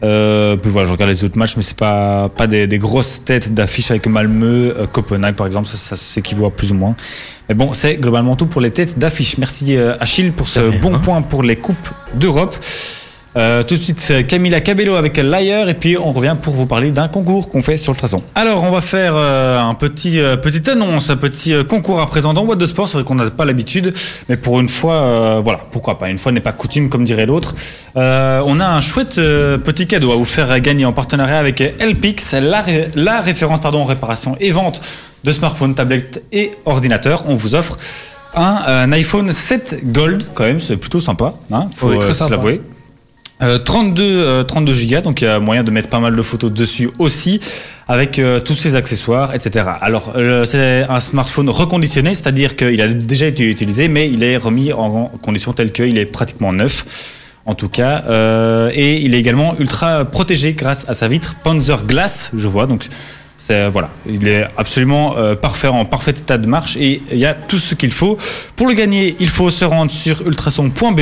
Euh, puis voilà, je regarde les autres matchs, mais c'est pas pas des, des grosses têtes d'affiche avec Malmö, euh, Copenhague par exemple, ça, ça s'équivaut plus ou moins. Mais bon, c'est globalement tout pour les têtes d'affiche. Merci euh, Achille pour ce bon point pour les coupes d'Europe. Euh, tout de suite, c'est Camila Cabello avec Liar et puis on revient pour vous parler d'un concours qu'on fait sur le traçon. Alors, on va faire euh, un petit euh, petite annonce, un petit euh, concours à présent dans What de Sport. C'est vrai qu'on n'a pas l'habitude, mais pour une fois, euh, voilà, pourquoi pas. Une fois n'est pas coutume, comme dirait l'autre. Euh, on a un chouette euh, petit cadeau à vous faire gagner en partenariat avec LPix, la, ré- la référence pardon réparation et vente de smartphones, tablettes et ordinateurs. On vous offre un, un iPhone 7 Gold, quand même, c'est plutôt sympa. Hein, faut Oui, euh, se l'avouer. Euh, 32, euh, 32 gigas, donc il y a moyen de mettre pas mal de photos dessus aussi, avec euh, tous ses accessoires, etc. Alors, euh, c'est un smartphone reconditionné, c'est-à-dire qu'il a déjà été utilisé, mais il est remis en condition telle qu'il est pratiquement neuf. En tout cas, euh, et il est également ultra protégé grâce à sa vitre Panzer Glass, je vois. Donc, c'est voilà, il est absolument euh, parfait, en parfait état de marche et il y a tout ce qu'il faut. Pour le gagner, il faut se rendre sur ultrason.be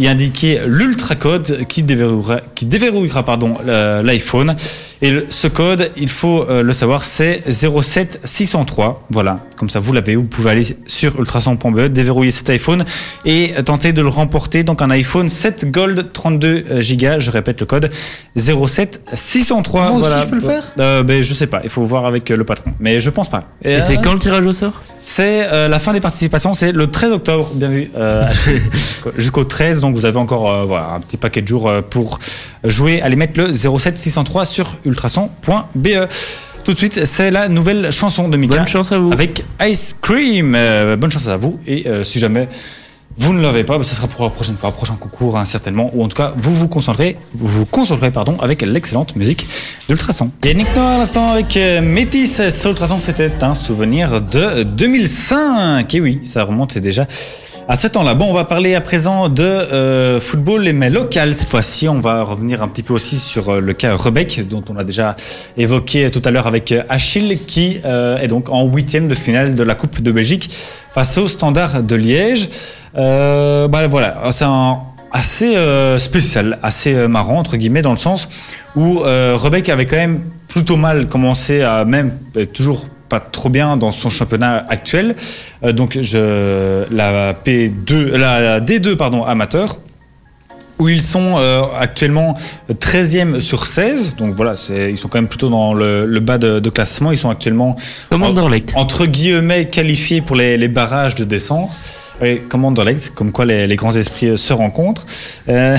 et indiquer l'ultra code qui déverrouillera, qui déverrouillera pardon l'iPhone. Et le- ce code, il faut euh, le savoir, c'est 07603. Voilà, comme ça vous l'avez. Vous pouvez aller sur ultrason.be, déverrouiller cet iPhone et tenter de le remporter. Donc un iPhone 7 Gold 32 Go. Je répète le code 07603. Moi aussi, voilà. je peux le faire? Euh, ben, je sais pas, il faut voir avec euh, le patron. Mais je pense pas. Et euh, c'est quand le tirage au sort? C'est euh, la fin des participations, c'est le 13 octobre, bien vu, euh, jusqu'au 13, donc vous avez encore euh, voilà, un petit paquet de jours euh, pour jouer. Allez mettre le 07603 sur ultrason.be. Tout de suite, c'est la nouvelle chanson de Mika. Bonne chance à vous. Avec Ice Cream. Euh, bonne chance à vous. Et euh, si jamais vous ne l'avez pas, bah, ce sera pour la prochaine fois, prochain concours hein, certainement. Ou en tout cas, vous vous concentrez, vous vous concentrerez pardon, avec l'excellente musique d'Ultrason. Et Nick Noir à l'instant avec euh, Métis. Sur Ultrason, c'était un souvenir de 2005. Et oui, ça remonte déjà à ce temps-là. Bon, on va parler à présent de euh, football, mais local cette fois-ci. On va revenir un petit peu aussi sur euh, le cas Rebec, dont on a déjà évoqué tout à l'heure avec euh, Achille, qui euh, est donc en huitième de finale de la Coupe de Belgique face au Standard de Liège. Bah, voilà, c'est un assez spécial, assez marrant entre guillemets dans le sens où Rebec avait quand même plutôt mal commencé à même toujours pas trop bien dans son championnat actuel. Euh, donc je la P2 la D2 pardon amateur où ils sont euh, actuellement 13e sur 16. Donc voilà, ils sont quand même plutôt dans le, le bas de, de classement. Ils sont actuellement en- entre guillemets qualifiés pour les, les barrages de descente. Oui, comme Anderlecht, comme quoi les, grands esprits euh, se rencontrent. Euh,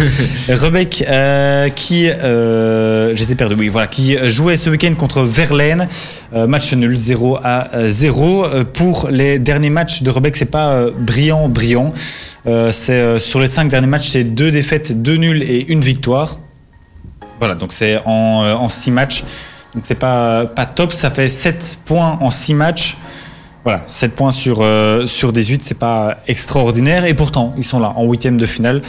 Rebec, euh, qui, euh, je oui, voilà, qui jouait ce week-end contre Verlaine, euh, match nul 0 à 0. Euh, Pour les derniers matchs de Rebec, c'est pas brillant, brillant. C'est sur les cinq derniers matchs, c'est deux défaites, deux nuls et une victoire. Voilà, donc c'est en, en six matchs. Donc c'est pas, pas top, ça fait 7 points en 6 matchs. Voilà, 7 points sur, euh, sur 18, c'est pas extraordinaire. Et pourtant, ils sont là, en huitième de finale.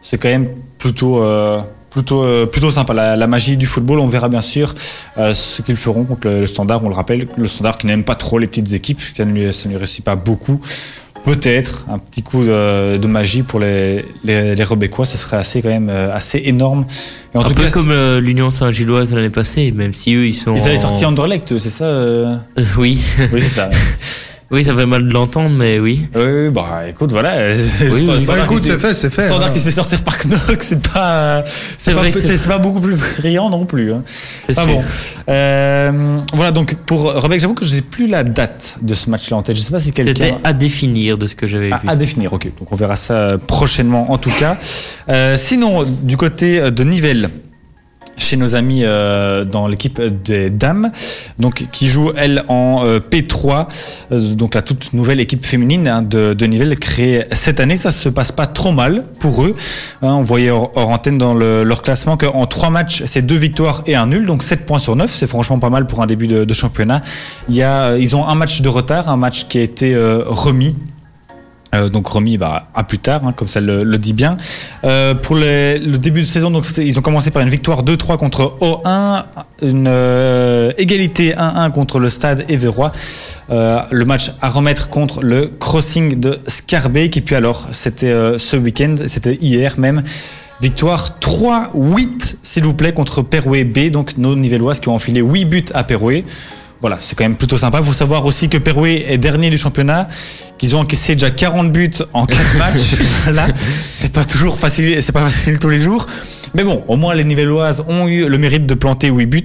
C'est quand même plutôt, euh, plutôt, euh, plutôt sympa. La, magie du football, on verra bien sûr euh, ce qu'ils feront contre le, Standard. On le rappelle, le Standard qui n'aime pas trop les petites équipes, ça ne ça ne lui réussit pas beaucoup. Peut-être un petit coup de, de magie pour les, les, les Rebecquois, ce serait assez, quand même, euh, assez énorme. Et en Un tout peu cas, comme euh, l'Union Saint-Gilloise l'année passée, même si eux ils sont. ils avaient en- sorti Anderlecht, c'est ça euh Euh, oui, Oui, c'est ça. oui, ça fait mal de l'entendre, mais oui. Oui, bah écoute, voilà. oui. Bah, Standard écoute, c'est fait, c'est fait. Standard hein. qui se fait sortir par Knock, c'est pas, c'est pas, vrai c'est c'est pas beaucoup plus brillant non plus. Hein. C'est Pas sûr. bon. Euh, voilà, donc pour Rebecca, j'avoue que j'ai plus la date de ce match-là en tête. Je sais pas si C'était quelqu'un. à définir de ce que j'avais À, vu. à définir, ok. Donc on verra ça prochainement en tout cas. Euh, sinon, du côté de Nivelles, chez nos amis euh, dans l'équipe des dames, donc qui joue elle en euh, P3, euh, donc la toute nouvelle équipe féminine hein, de, de Nivelles créée cette année. Ça se passe pas trop mal pour eux. Hein, on voyait hors, antenne dans le- leur classement qu'en trois matchs, c'est deux victoires et un nul, donc 7 points sur 9. C'est franchement pas mal pour un début de, de championnat. Il y a, ils ont un match de retard, un match qui a été remis euh, donc remis bah, à plus tard, hein, comme ça le, dit bien. Euh, pour le début de saison, donc ils ont commencé par une victoire 2-3 contre O1, une euh, égalité 1-1 contre le Stade Éverois. Euh, le match à remettre contre le Crossing de Scarbeck. Et puis alors, c'était ce week-end, c'était hier même. Victoire 3-8, s'il vous plaît, contre Perouet B, donc nos Nivelloises qui ont enfilé 8 buts à Perouet. Voilà, c'est quand même plutôt sympa. Il faut savoir aussi que Perouet est dernier du championnat, qu'ils ont encaissé déjà 40 buts en 4 matchs. Là, c'est pas toujours facile, c'est pas facile tous les jours. Mais bon, au moins les Nivelloises ont eu le mérite de planter 8 buts.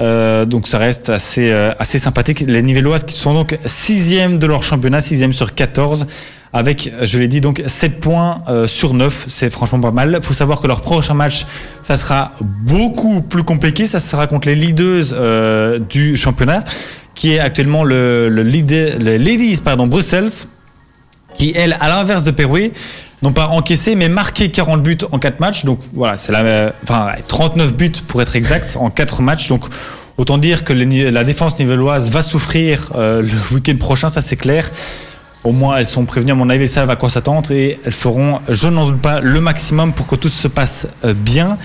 Euh, donc ça reste assez, euh, assez sympathique. Les Nivelloises qui sont donc sixième de leur championnat, sixième sur 14, avec, je l'ai dit, donc 7 points euh, sur 9. C'est franchement pas mal. Il faut savoir que leur prochain match, ça sera beaucoup plus compliqué. Ça sera contre les leaders euh, du championnat, qui est actuellement le, le, leader, le Ladies pardon, Brussels, qui, elle, à l'inverse de Perouet, n'ont pas encaissé, mais marqué 40 buts en 4 matchs. Donc voilà, c'est la, enfin, 39 buts pour être exact en 4 matchs. Donc autant dire que la défense nivelloise va souffrir euh, le week-end prochain, ça c'est clair. Au moins, elles sont prévenues, à mon avis, elles savent à quoi s'attendre et elles feront, je n'en doute pas, le maximum pour que tout se passe euh, bien.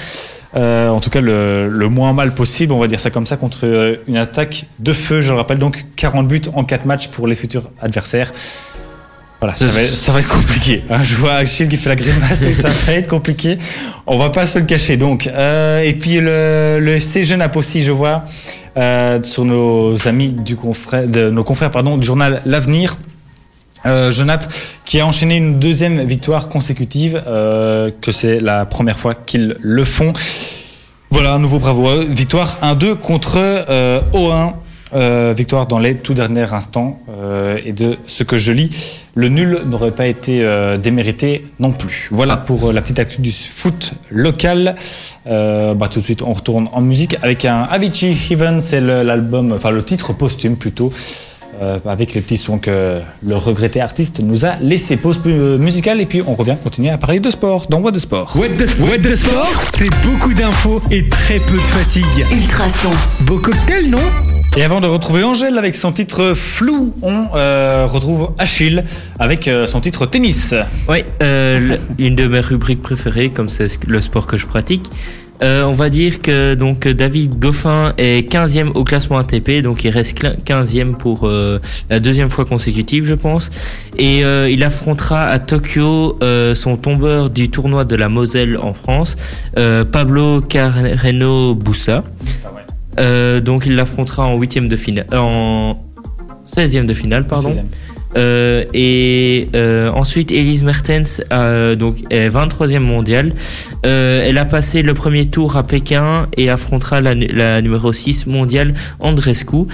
Euh, en tout cas, le, moins mal possible, on va dire ça comme ça, contre euh, une attaque de feu. Je le rappelle donc, 40 buts en 4 matchs pour les futurs adversaires. Voilà, ça va, être compliqué. hein. Je vois Achille qui fait la grimace et ça va être compliqué. On va pas se le cacher. Donc, et puis le, le FC Genappe aussi, je vois sur nos amis de nos confrères pardon, du journal L'Avenir. Euh, qui a enchaîné une deuxième victoire consécutive, euh, que c'est la première fois qu'ils le font. Voilà, un nouveau bravo. Victoire 1-2 contre euh, O1. Euh, victoire dans les tout derniers instants. Et de ce que je lis, le nul n'aurait pas été démérité non plus. Voilà pour la petite actu du foot local. Bah, tout de suite, on retourne en musique avec un Avicii Heaven. C'est l'album, enfin le titre posthume plutôt. Euh, avec les petits sons que le regretté artiste nous a laissé. Pause euh, musicale et puis on revient continuer à parler de sport dans What de Sport. What the Sport, c'est beaucoup d'infos et très peu de fatigue. Ultrason. Beau cocktail, non? Et avant de retrouver Angèle avec son titre Flou, on euh, retrouve Achille avec euh, son titre Tennis. Oui, euh, une de mes rubriques préférées, comme c'est ce- le sport que je pratique. Euh, on va dire que donc David Goffin est 15e au classement ATP, donc il reste cl- 15e pour euh, la deuxième fois consécutive, je pense. Et euh, il affrontera à Tokyo son tombeur du tournoi de la Moselle en France, Pablo Carreno Bussa. Donc il l'affrontera en huitième de finale, en 16e de finale, pardon. Euh, et euh, ensuite, Elise Mertens euh, donc, est 23e mondiale. Euh, elle a passé le premier tour à Pékin et affrontera la, nu- la numéro 6 mondiale Andrescu.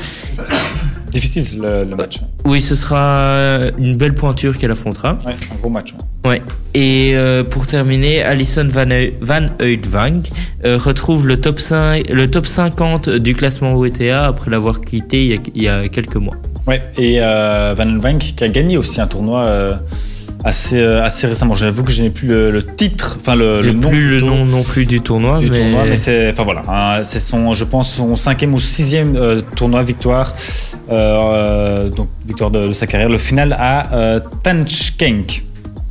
Difficile le, le match. Oui, ce sera une belle pointure qu'elle affrontera. Ouais, un gros match. ouais. Ouais. Et euh, pour terminer, Alison Van, Eu- Van Uitvank euh, retrouve le top, 5, le top 50 du classement WTA après l'avoir quitté il y, a, il y a quelques mois. Ouais, et euh, Van Vank qui a gagné aussi un tournoi euh, assez, euh, assez récemment. J'avoue que je n'ai plus le, le titre, enfin le, le nom, plus le nom non plus du tournoi, du mais, tournoi, mais c'est, enfin voilà, hein, c'est son, je pense son cinquième ou sixième euh, tournoi victoire, euh, euh, donc victoire de, de sa carrière. Le final à euh, Tashkent.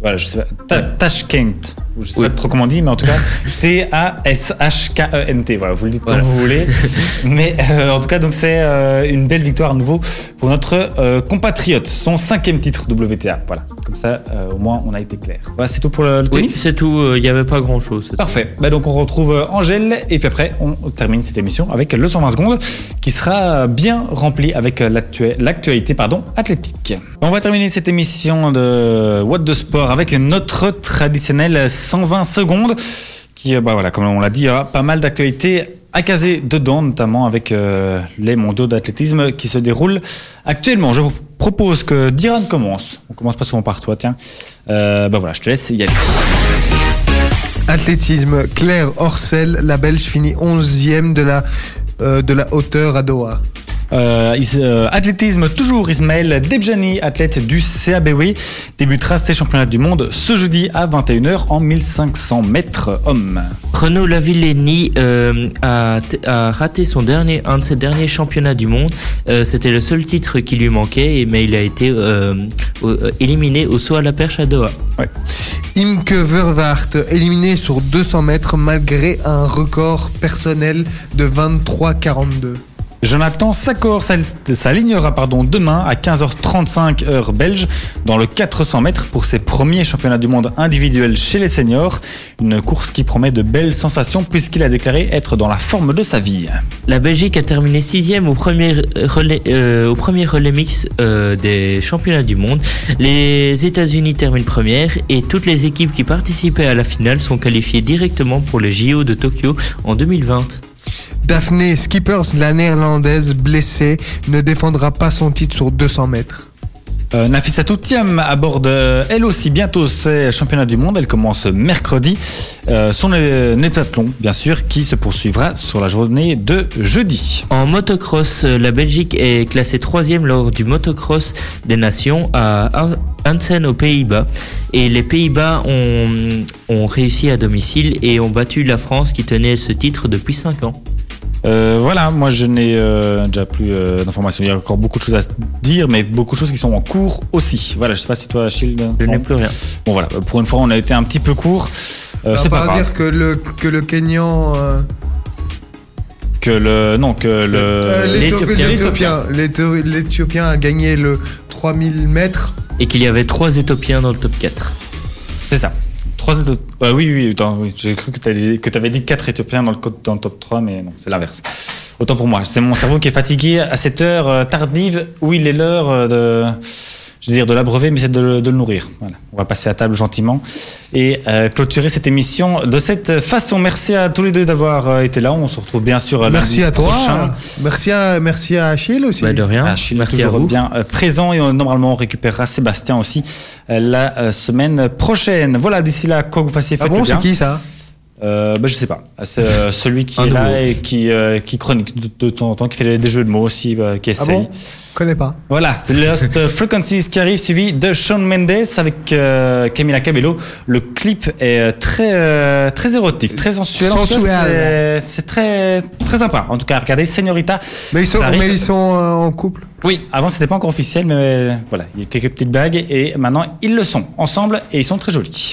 Voilà, je sais pas, Ta- Tashkent. Je sais Oui. pas trop comment on dit, mais en tout cas, T-A-S-H-K-E-N-T. Voilà, vous le dites Voilà. comme vous voulez. Mais euh, en tout cas, donc c'est euh, une belle victoire à nouveau pour notre euh, compatriote. Son cinquième titre WTA. Voilà, comme ça, au moins, on a été clair. Voilà, c'est tout pour le, le Oui, tennis. c'est tout. Il n'y avait pas grand chose. Parfait. Bah donc on retrouve Angèle et puis après on termine cette émission avec le 120 secondes qui sera bien remplie avec l'actua- l'actualité pardon athlétique. On va terminer cette émission de What de Sport avec notre traditionnel 120 secondes qui euh, bah voilà comme on l'a dit a pas mal d'actualités à caser dedans notamment avec euh, les mondiaux d'athlétisme qui se déroulent actuellement. Je vous propose que Diran commence. On commence pas souvent par toi tiens. Euh, bah voilà je te laisse y aller. Athlétisme, Claire Orcel, la Belge finit 11e de la, de la hauteur à Doha. Euh, is- euh, athlétisme, toujours Ismaël Debjani, athlète du CABW, débutera ses championnats du monde ce jeudi à 21h en 1500 mètres hommes. Renaud Lavillenie euh, a, a raté son dernier, un de ses derniers championnats du monde. Euh, C'était le seul titre qui lui manquait, mais il a été éliminé au saut à la perche à Doha. Imke Verwaart, éliminé sur 200 mètres malgré un record personnel de 23,42. Jonathan s'al- s'alignera pardon, demain à 15h35 heure belge dans le 400 mètres pour ses premiers championnats du monde individuels chez les seniors. Une course qui promet de belles sensations puisqu'il a déclaré être dans la forme de sa vie. La Belgique a terminé sixième au premier relais, euh, au premier relais mix euh, des championnats du monde. Les États-Unis terminent première et toutes les équipes qui participaient à la finale sont qualifiées directement pour les JO de Tokyo en 2020. Daphné Skippers, la néerlandaise blessée, ne défendra pas son titre sur 200 mètres. Euh, Nafissatou Thiam aborde euh, elle aussi bientôt ses championnats du monde. Elle commence mercredi. Euh, son euh, nétathlon, bien sûr, qui se poursuivra sur la journée de jeudi. En motocross, euh, la Belgique est classée troisième lors du motocross des nations à Hansen aux Pays-Bas. Et les Pays-Bas ont, ont réussi à domicile et ont battu la France qui tenait ce titre depuis 5 ans. Euh, voilà, moi je n'ai euh, déjà plus euh, d'informations. Il y a encore beaucoup de choses à dire, mais beaucoup de choses qui sont en cours aussi. Voilà, je sais pas si toi, Achille. Je n'ai plus rien. Bon voilà, pour une fois, on a été un petit peu court. Euh, On c'est va pas grave. dire que le, que le Kenyan. euh, Que le non que le euh, l'Éthiopien- l'Éthiopien. L'Éthiopien l'Éthio- l'Éthiopien a gagné le 3000 mètres. Et qu'il y avait trois Éthiopiens dans le top 4. C'est ça. Trois Éthio- euh, oui, oui, attends, oui. j'ai cru que tu avais dit quatre Éthiopiens dans le, dans le top 3, mais non, c'est l'inverse. Autant pour moi. C'est mon cerveau qui est fatigué à cette heure euh, tardive où il est l'heure euh, de, je veux dire, de l'abreuver, mais c'est de, le- de le nourrir. Voilà. On va passer à table gentiment et euh, clôturer cette émission de cette façon. Merci à tous les deux d'avoir euh, été là. On se retrouve bien sûr Merci lundi à toi. prochain. Merci à, merci à Achille aussi. Bah, de rien. Achille, Merci à toujours vous. bien euh, présent et normalement on récupérera Sébastien aussi euh, la euh, semaine prochaine. Voilà, d'ici là, quoi que vous fassiez, ah faites-le bon, c'est qui ça? Euh, bah, je sais pas. C'est euh, celui qui est là nouveau. et qui, euh, qui chronique de, de temps en temps, qui fait des, jeux de mots aussi, euh, qui Ah essaye. bon? Connais pas. Voilà, c'est Lost Frequencies qui arrive, suivi de Shawn Mendes avec euh, Camila Cabello. Le clip est très, très érotique, très sensuel. C'est- C'est très, très sympa. En tout cas, regardez, Señorita. Mais ils sont, mais ils sont en couple? Oui, avant c'était pas encore officiel, mais voilà, il y a quelques petites blagues et maintenant ils le sont ensemble et ils sont très jolis.